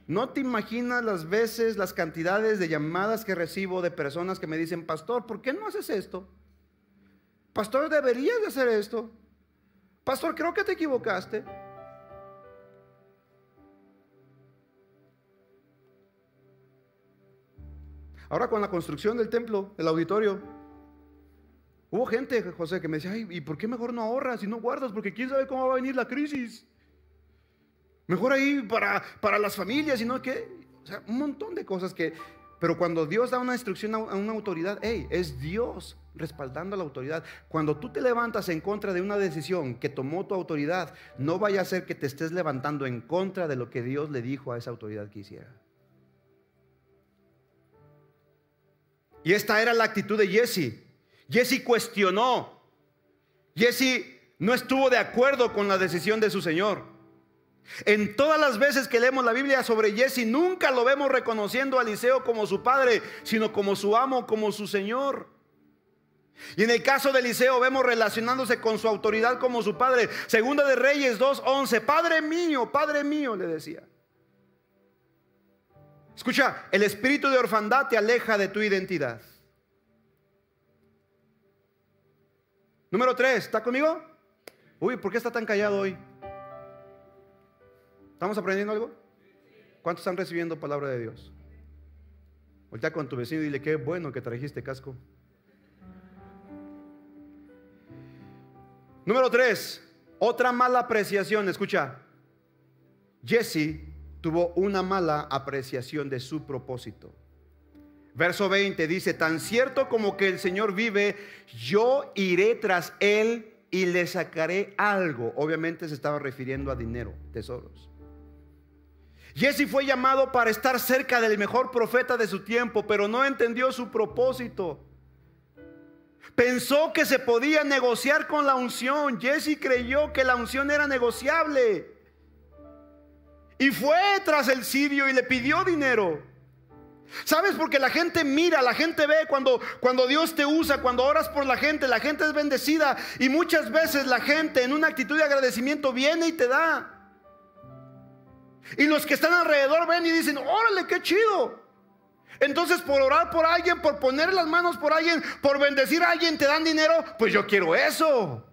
No te imaginas las veces, las cantidades de llamadas que recibo de personas que me dicen, pastor, ¿por qué no haces esto? Pastor, deberías de hacer esto. Pastor, creo que te equivocaste. Ahora con la construcción del templo, el auditorio, hubo gente, José, que me decía, ¿y por qué mejor no ahorras y no guardas? Porque quién sabe cómo va a venir la crisis. Mejor ahí para, para las familias y no que, o sea, un montón de cosas que, pero cuando Dios da una instrucción a una autoridad, hey, es Dios respaldando a la autoridad. Cuando tú te levantas en contra de una decisión que tomó tu autoridad, no vaya a ser que te estés levantando en contra de lo que Dios le dijo a esa autoridad que hiciera. Y esta era la actitud de Jesse. Jesse cuestionó. Jesse no estuvo de acuerdo con la decisión de su Señor. En todas las veces que leemos la Biblia sobre Jesse, nunca lo vemos reconociendo a Eliseo como su padre, sino como su amo, como su Señor. Y en el caso de Eliseo vemos relacionándose con su autoridad como su padre. Segunda de Reyes 2.11, Padre mío, Padre mío, le decía. Escucha, el espíritu de orfandad te aleja de tu identidad. Número tres, ¿está conmigo? Uy, ¿por qué está tan callado hoy? ¿Estamos aprendiendo algo? ¿Cuántos están recibiendo palabra de Dios? Voltea con tu vecino y dile, qué bueno que trajiste casco. Número tres, otra mala apreciación. Escucha, Jesse tuvo una mala apreciación de su propósito. Verso 20 dice, tan cierto como que el Señor vive, yo iré tras él y le sacaré algo. Obviamente se estaba refiriendo a dinero, tesoros. Jesse fue llamado para estar cerca del mejor profeta de su tiempo, pero no entendió su propósito. Pensó que se podía negociar con la unción. Jesse creyó que la unción era negociable. Y fue tras el sirio y le pidió dinero. ¿Sabes? Porque la gente mira, la gente ve cuando, cuando Dios te usa, cuando oras por la gente, la gente es bendecida. Y muchas veces la gente en una actitud de agradecimiento viene y te da. Y los que están alrededor ven y dicen, órale, qué chido. Entonces por orar por alguien, por poner las manos por alguien, por bendecir a alguien, te dan dinero, pues yo quiero eso.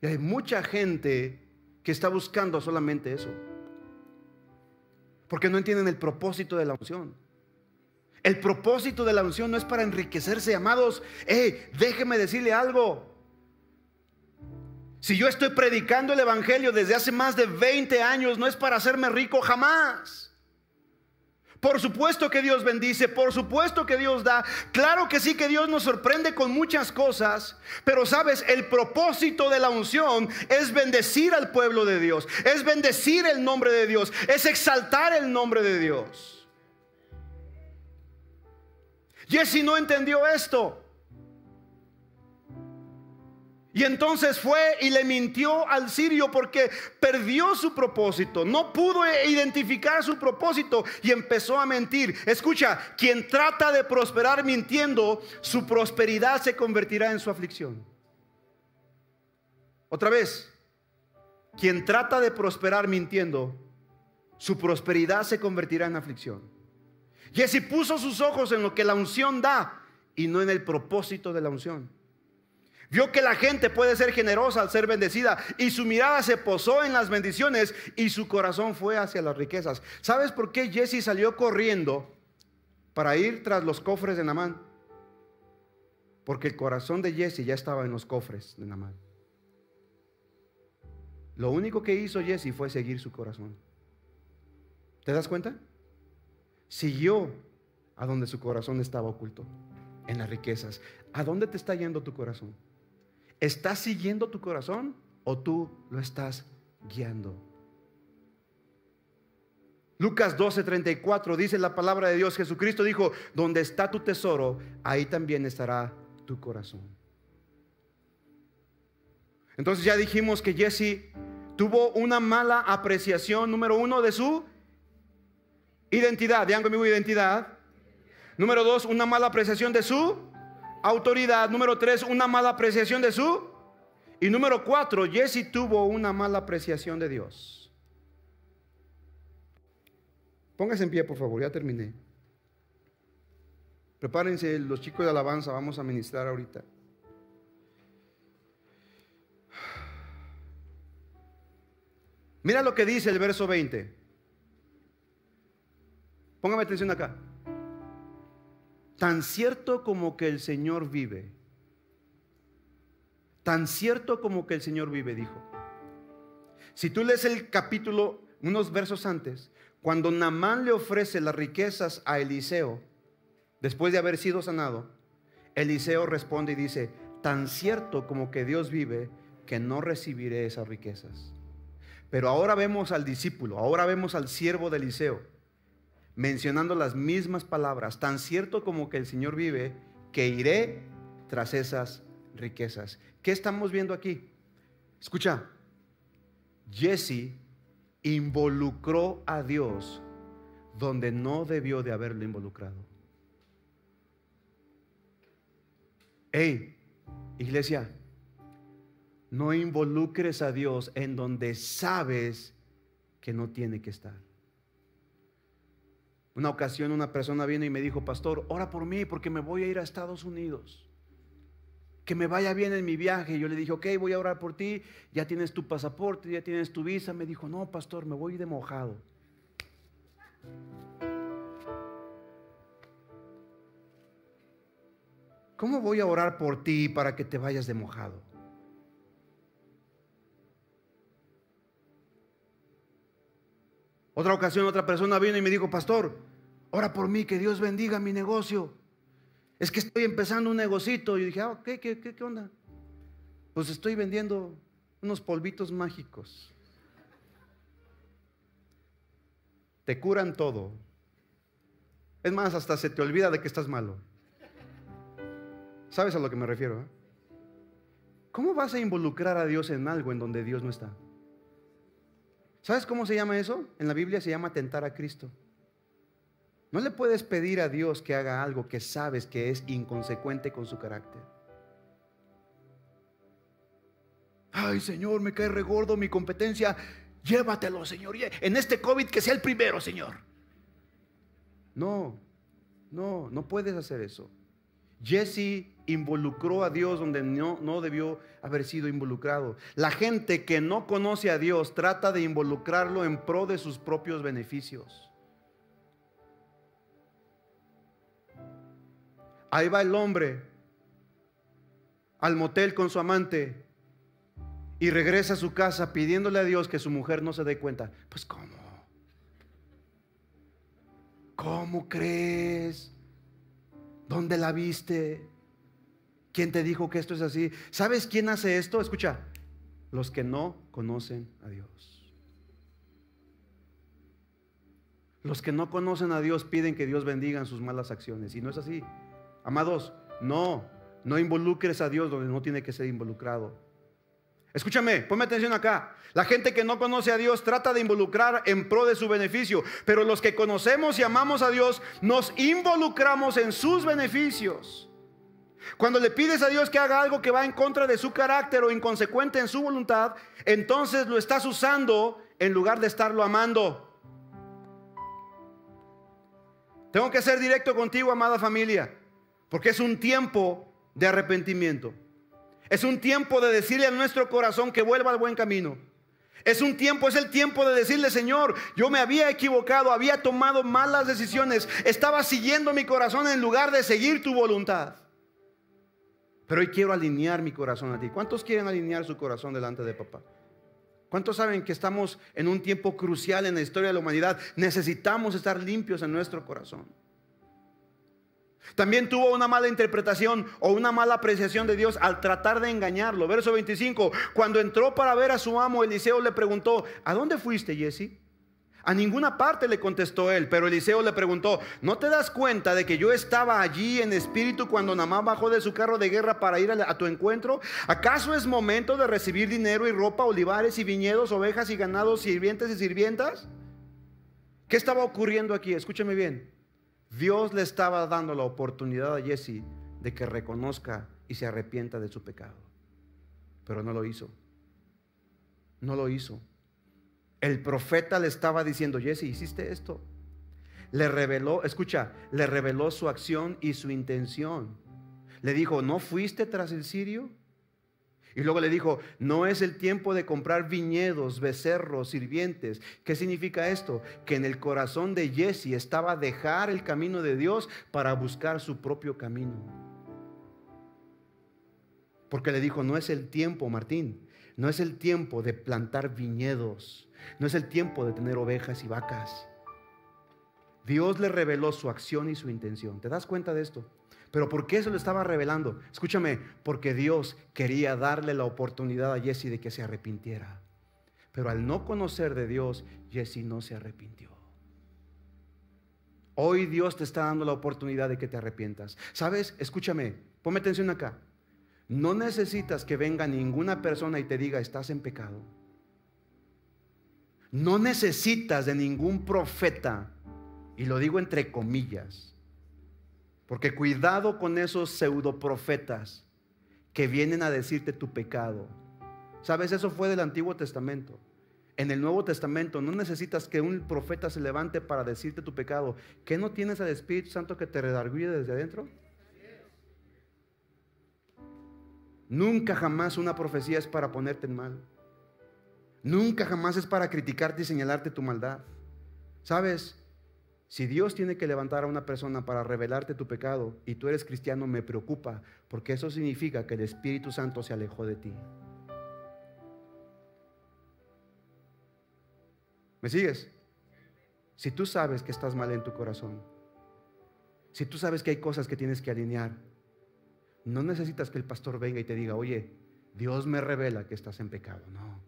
Y hay mucha gente que está buscando solamente eso. Porque no entienden el propósito de la unción. El propósito de la unción no es para enriquecerse, amados. Hey, déjeme decirle algo. Si yo estoy predicando el Evangelio desde hace más de 20 años, no es para hacerme rico jamás. Por supuesto que Dios bendice, por supuesto que Dios da. Claro que sí que Dios nos sorprende con muchas cosas, pero sabes, el propósito de la unción es bendecir al pueblo de Dios, es bendecir el nombre de Dios, es exaltar el nombre de Dios. Jesse no entendió esto. Y entonces fue y le mintió al sirio porque perdió su propósito, no pudo identificar su propósito y empezó a mentir. Escucha, quien trata de prosperar mintiendo, su prosperidad se convertirá en su aflicción. Otra vez, quien trata de prosperar mintiendo, su prosperidad se convertirá en aflicción. Jesse puso sus ojos en lo que la unción da y no en el propósito de la unción. Vio que la gente puede ser generosa al ser bendecida y su mirada se posó en las bendiciones y su corazón fue hacia las riquezas. ¿Sabes por qué Jesse salió corriendo para ir tras los cofres de Namán? Porque el corazón de Jesse ya estaba en los cofres de Namán. Lo único que hizo Jesse fue seguir su corazón. ¿Te das cuenta? Siguió a donde su corazón estaba oculto, en las riquezas. ¿A dónde te está yendo tu corazón? ¿Estás siguiendo tu corazón o tú lo estás guiando? Lucas 12:34 dice la palabra de Dios, Jesucristo dijo, donde está tu tesoro, ahí también estará tu corazón. Entonces ya dijimos que Jesse tuvo una mala apreciación, número uno, de su identidad. Digan conmigo identidad. Número dos, una mala apreciación de su autoridad. Número tres, una mala apreciación de su. Y número cuatro, Jesse tuvo una mala apreciación de Dios. Póngase en pie, por favor, ya terminé. Prepárense los chicos de alabanza, vamos a ministrar ahorita. Mira lo que dice el verso 20. Póngame atención acá. Tan cierto como que el Señor vive. Tan cierto como que el Señor vive, dijo. Si tú lees el capítulo, unos versos antes, cuando Namán le ofrece las riquezas a Eliseo, después de haber sido sanado, Eliseo responde y dice, tan cierto como que Dios vive, que no recibiré esas riquezas. Pero ahora vemos al discípulo, ahora vemos al siervo de Eliseo mencionando las mismas palabras, tan cierto como que el Señor vive, que iré tras esas riquezas. ¿Qué estamos viendo aquí? Escucha, Jesse involucró a Dios donde no debió de haberlo involucrado. Hey, iglesia, no involucres a Dios en donde sabes que no tiene que estar. Una ocasión una persona vino y me dijo, pastor, ora por mí porque me voy a ir a Estados Unidos. Que me vaya bien en mi viaje. Yo le dije, ok, voy a orar por ti. Ya tienes tu pasaporte, ya tienes tu visa. Me dijo, no, pastor, me voy de mojado. ¿Cómo voy a orar por ti para que te vayas de mojado? Otra ocasión otra persona vino y me dijo, pastor, ora por mí, que Dios bendiga mi negocio. Es que estoy empezando un negocito. Y dije, ah, ¿qué, qué, qué, onda? Pues estoy vendiendo unos polvitos mágicos. Te curan todo. Es más, hasta se te olvida de que estás malo. ¿Sabes a lo que me refiero? Eh? ¿Cómo vas a involucrar a Dios en algo en donde Dios no está? ¿Sabes cómo se llama eso? En la Biblia se llama tentar a Cristo. No le puedes pedir a Dios que haga algo que sabes que es inconsecuente con su carácter. Ay, Señor, me cae regordo mi competencia. Llévatelo, Señor. En este COVID que sea el primero, Señor. No, no, no puedes hacer eso. Jesse involucró a Dios donde no, no debió haber sido involucrado. La gente que no conoce a Dios trata de involucrarlo en pro de sus propios beneficios. Ahí va el hombre al motel con su amante y regresa a su casa pidiéndole a Dios que su mujer no se dé cuenta. Pues ¿cómo? ¿Cómo crees? ¿Dónde la viste? ¿Quién te dijo que esto es así? ¿Sabes quién hace esto? Escucha, los que no conocen a Dios. Los que no conocen a Dios piden que Dios bendiga sus malas acciones. Y no es así. Amados, no, no involucres a Dios donde no tiene que ser involucrado. Escúchame, ponme atención acá. La gente que no conoce a Dios trata de involucrar en pro de su beneficio, pero los que conocemos y amamos a Dios nos involucramos en sus beneficios. Cuando le pides a Dios que haga algo que va en contra de su carácter o inconsecuente en su voluntad, entonces lo estás usando en lugar de estarlo amando. Tengo que ser directo contigo, amada familia, porque es un tiempo de arrepentimiento. Es un tiempo de decirle a nuestro corazón que vuelva al buen camino. Es un tiempo, es el tiempo de decirle, Señor, yo me había equivocado, había tomado malas decisiones, estaba siguiendo mi corazón en lugar de seguir tu voluntad. Pero hoy quiero alinear mi corazón a ti. ¿Cuántos quieren alinear su corazón delante de papá? ¿Cuántos saben que estamos en un tiempo crucial en la historia de la humanidad? Necesitamos estar limpios en nuestro corazón. También tuvo una mala interpretación o una mala apreciación de Dios al tratar de engañarlo. Verso 25, cuando entró para ver a su amo, Eliseo le preguntó, ¿a dónde fuiste, Jesse? A ninguna parte le contestó él, pero Eliseo le preguntó, ¿no te das cuenta de que yo estaba allí en espíritu cuando Namán bajó de su carro de guerra para ir a, tu encuentro? ¿Acaso es momento de recibir dinero y ropa, olivares y viñedos, ovejas y ganados, sirvientes y sirvientas? ¿Qué estaba ocurriendo aquí? Escúchame bien. Dios le estaba dando la oportunidad a Jesse de que reconozca y se arrepienta de su pecado. Pero no lo hizo. No lo hizo. El profeta le estaba diciendo, Jesse, hiciste esto. Le reveló, escucha, le reveló su acción y su intención. Le dijo, ¿no fuiste tras el sirio? Y luego le dijo, no es el tiempo de comprar viñedos, becerros, sirvientes. ¿Qué significa esto? Que en el corazón de Jesse estaba dejar el camino de Dios para buscar su propio camino. Porque le dijo, no es el tiempo, Martín, no es el tiempo de plantar viñedos, no es el tiempo de tener ovejas y vacas. Dios le reveló su acción y su intención. ¿Te das cuenta de esto? Pero ¿por qué se lo estaba revelando? Escúchame, porque Dios quería darle la oportunidad a Jesse de que se arrepintiera. Pero al no conocer de Dios, Jesse no se arrepintió. Hoy Dios te está dando la oportunidad de que te arrepientas. ¿Sabes? Escúchame, ponme atención acá. No necesitas que venga ninguna persona y te diga, estás en pecado. No necesitas de ningún profeta, y lo digo entre comillas, porque cuidado con esos pseudoprofetas que vienen a decirte tu pecado. Sabes, eso fue del Antiguo Testamento. En el Nuevo Testamento no necesitas que un profeta se levante para decirte tu pecado. ¿Qué no tienes al Espíritu Santo que te redarguye desde adentro? Nunca jamás una profecía es para ponerte en mal. Nunca jamás es para criticarte y señalarte tu maldad. ¿Sabes? Si Dios tiene que levantar a una persona para revelarte tu pecado y tú eres cristiano, me preocupa, porque eso significa que el Espíritu Santo se alejó de ti. ¿Me sigues? Si tú sabes que estás mal en tu corazón, si tú sabes que hay cosas que tienes que alinear, no necesitas que el pastor venga y te diga, oye, Dios me revela que estás en pecado. No,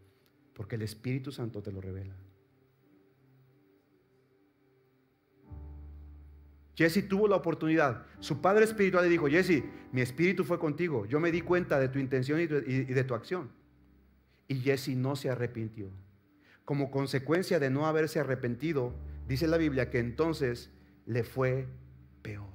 porque el Espíritu Santo te lo revela. Jesse tuvo la oportunidad. Su padre espiritual le dijo, Jesse, mi espíritu fue contigo. Yo me di cuenta de tu intención y de tu acción. Y Jesse no se arrepintió. Como consecuencia de no haberse arrepentido, dice la Biblia que entonces le fue peor.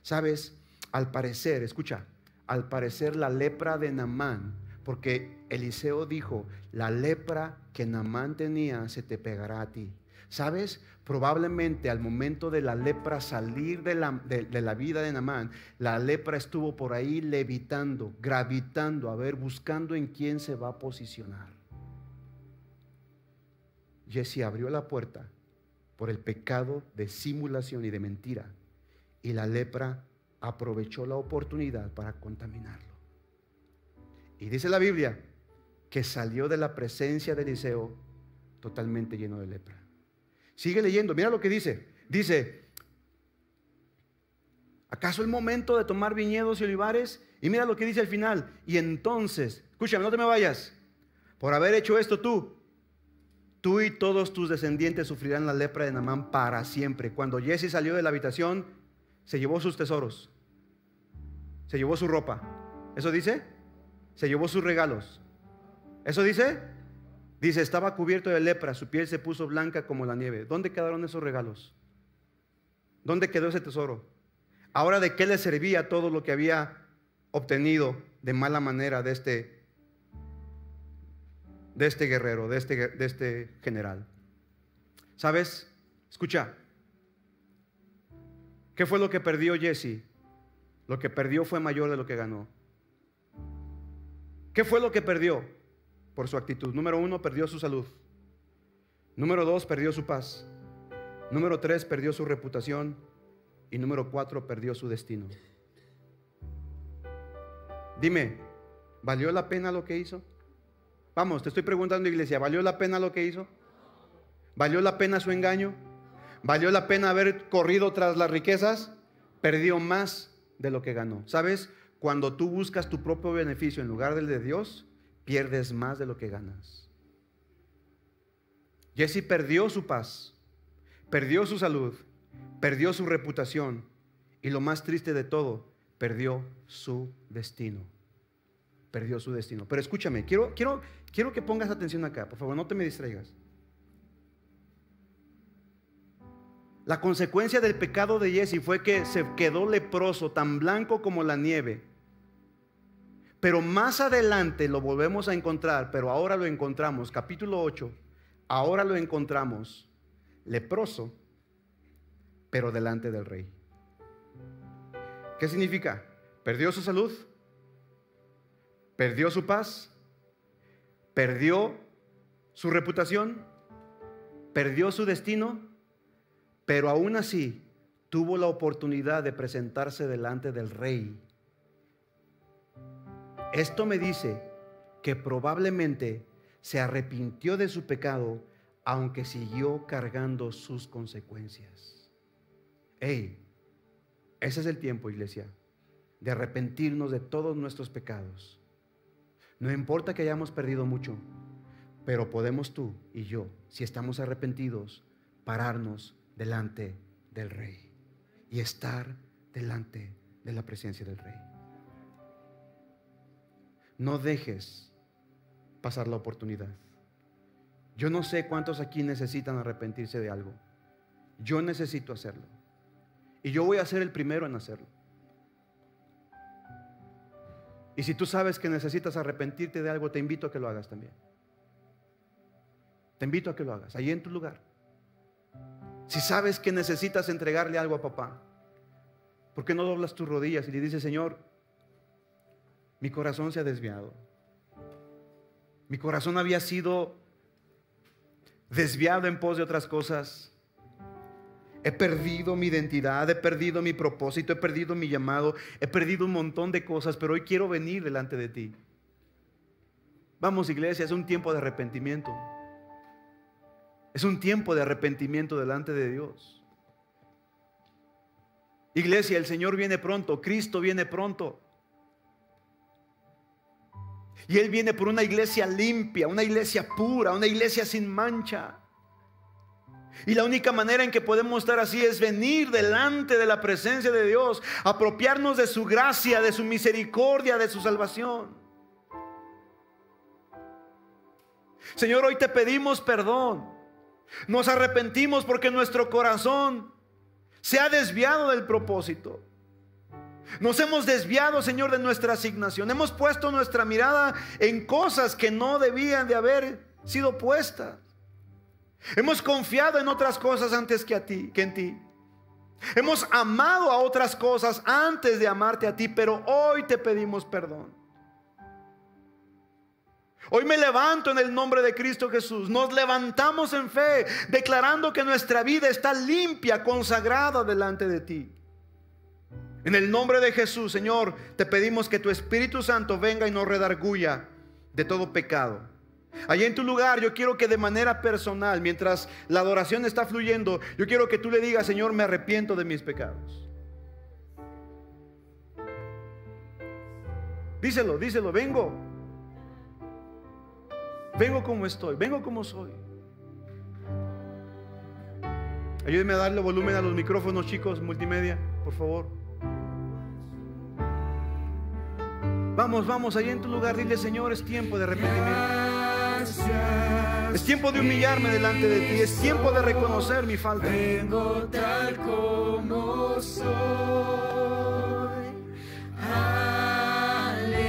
¿Sabes? Al parecer, escucha, al parecer la lepra de Namán, porque Eliseo dijo, la lepra que Namán tenía se te pegará a ti. ¿Sabes? Probablemente al momento de la lepra salir de la, de, la, vida de Namán, la lepra estuvo por ahí levitando, gravitando, a ver, buscando en quién se va a posicionar. Jesse abrió la puerta por el pecado de simulación y de mentira, y la lepra aprovechó la oportunidad para contaminarlo. Y dice la Biblia que salió de la presencia de Eliseo totalmente lleno de lepra. Sigue leyendo, mira lo que dice. Dice, ¿Acaso el momento de tomar viñedos y olivares? Y mira lo que dice al final. Y entonces, escúchame, no te me vayas. Por haber hecho esto tú, tú y todos tus descendientes sufrirán la lepra de Namán para siempre. Cuando Jesse salió de la habitación, se llevó sus tesoros, se llevó su ropa. ¿Eso dice? Se llevó sus regalos. ¿Eso dice? Dice, estaba cubierto de lepra, su piel se puso blanca como la nieve. ¿Dónde quedaron esos regalos? ¿Dónde quedó ese tesoro? Ahora, ¿de qué le servía todo lo que había obtenido de mala manera de este, de este guerrero, de este, de este general? ¿Sabes? Escucha. ¿Qué fue lo que perdió Jesse? Lo que perdió fue mayor de lo que ganó. ¿Qué fue lo que perdió? Por su actitud. Número uno, perdió su salud. Número dos, perdió su paz. Número tres, perdió su reputación. Y número cuatro, perdió su destino. Dime, ¿valió la pena lo que hizo? Vamos, te estoy preguntando, iglesia, ¿valió la pena lo que hizo? ¿Valió la pena su engaño? ¿Valió la pena haber corrido tras las riquezas? Perdió más de lo que ganó. ¿Sabes? Cuando tú buscas tu propio beneficio en lugar del de Dios, pierdes más de lo que ganas. Jesse perdió su paz, perdió su salud, perdió su reputación y lo más triste de todo, perdió su destino. Perdió su destino. Pero escúchame, quiero, quiero, quiero que pongas atención acá, por favor, no te me distraigas. La consecuencia del pecado de Jesse fue que se quedó leproso, tan blanco como la nieve. Pero más adelante lo volvemos a encontrar, pero ahora lo encontramos, capítulo 8, ahora lo encontramos leproso, pero delante del rey. ¿Qué significa? Perdió su salud, perdió su paz, perdió su reputación, perdió su destino pero aún así tuvo la oportunidad de presentarse delante del rey. Esto me dice que probablemente se arrepintió de su pecado, aunque siguió cargando sus consecuencias. Hey, ese es el tiempo, iglesia, de arrepentirnos de todos nuestros pecados. No importa que hayamos perdido mucho, pero podemos tú y yo, si estamos arrepentidos, pararnos delante del rey y estar delante de la presencia del rey. No dejes pasar la oportunidad. Yo no sé cuántos aquí necesitan arrepentirse de algo. Yo necesito hacerlo. Y yo voy a ser el primero en hacerlo. Y si tú sabes que necesitas arrepentirte de algo, te invito a que lo hagas también. Te invito a que lo hagas, allí en tu lugar. Si sabes que necesitas entregarle algo a papá, ¿por qué no doblas tus rodillas y le dices, Señor, mi corazón se ha desviado? Mi corazón había sido desviado en pos de otras cosas. He perdido mi identidad, he perdido mi propósito, he perdido mi llamado, he perdido un montón de cosas, pero hoy quiero venir delante de ti. Vamos iglesia, es un tiempo de arrepentimiento. Es un tiempo de arrepentimiento delante de Dios. Iglesia, el Señor viene pronto, Cristo viene pronto. Y Él viene por una iglesia limpia, una iglesia pura, una iglesia sin mancha. Y la única manera en que podemos estar así es venir delante de la presencia de Dios, apropiarnos de su gracia, de su misericordia, de su salvación. Señor, hoy te pedimos perdón. Nos arrepentimos porque nuestro corazón se ha desviado del propósito. Nos hemos desviado, Señor, de nuestra asignación. Hemos puesto nuestra mirada en cosas que no debían de haber sido puestas. Hemos confiado en otras cosas antes que a ti, que en ti. Hemos amado a otras cosas antes de amarte a ti, pero hoy te pedimos perdón. Hoy me levanto en el nombre de Cristo Jesús. Nos levantamos en fe, declarando que nuestra vida está limpia, consagrada delante de ti. En el nombre de Jesús, Señor, te pedimos que tu Espíritu Santo venga y nos redarguya de todo pecado. Allí en tu lugar, yo quiero que de manera personal, mientras la adoración está fluyendo, yo quiero que tú le digas, Señor, me arrepiento de mis pecados. Díselo, díselo, vengo. Vengo como estoy, vengo como soy. Ayúdenme a darle volumen a los micrófonos, chicos, multimedia, por favor. Vamos, vamos, ahí en tu lugar, dile Señor, es tiempo de arrepentimiento. Es tiempo de humillarme delante de ti, es tiempo de reconocer mi falta. Vengo tal como soy. Aleluya.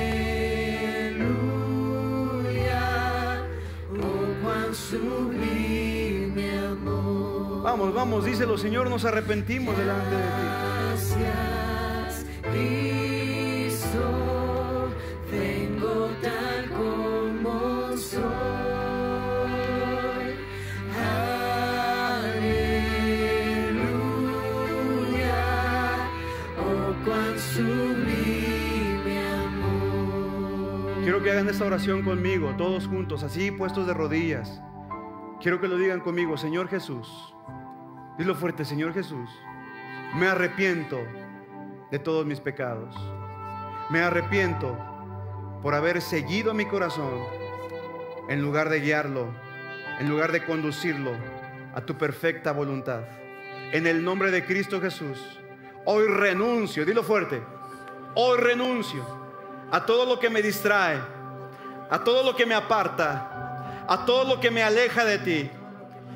Oh, cuán sublime amor. Vamos, vamos, díselo, Señor, nos arrepentimos delante de ti. Hagan esta oración conmigo, todos juntos, así puestos de rodillas. Quiero que lo digan conmigo, Señor Jesús. Dilo fuerte, Señor Jesús. Me arrepiento de todos mis pecados. Me arrepiento por haber seguido mi corazón en lugar de guiarlo, en lugar de conducirlo a tu perfecta voluntad. En el nombre de Cristo Jesús, hoy renuncio, dilo fuerte, hoy renuncio a todo lo que me distrae, a todo lo que me aparta, a todo lo que me aleja de ti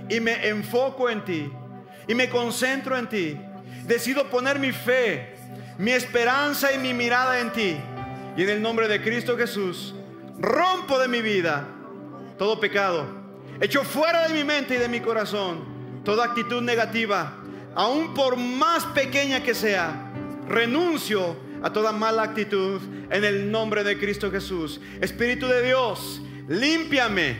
y me enfoco en ti y me concentro en ti. Decido poner mi fe, mi esperanza y mi mirada en ti. Y en el nombre de Cristo Jesús, rompo de mi vida todo pecado. Echo fuera de mi mente y de mi corazón toda actitud negativa, aun por más pequeña que sea. Renuncio a toda mala actitud en el nombre de Cristo Jesús. Espíritu de Dios, límpiame.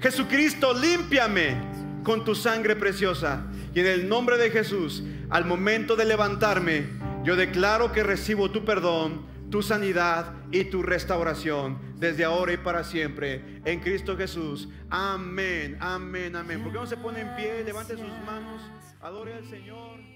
Jesucristo, límpiame con tu sangre preciosa. Y en el nombre de Jesús, al momento de levantarme, yo declaro que recibo tu perdón, tu sanidad y tu restauración desde ahora y para siempre en Cristo Jesús. Amén, amén, amén. ¿Por qué no se pone en pie? Levante sus manos, adore al Señor.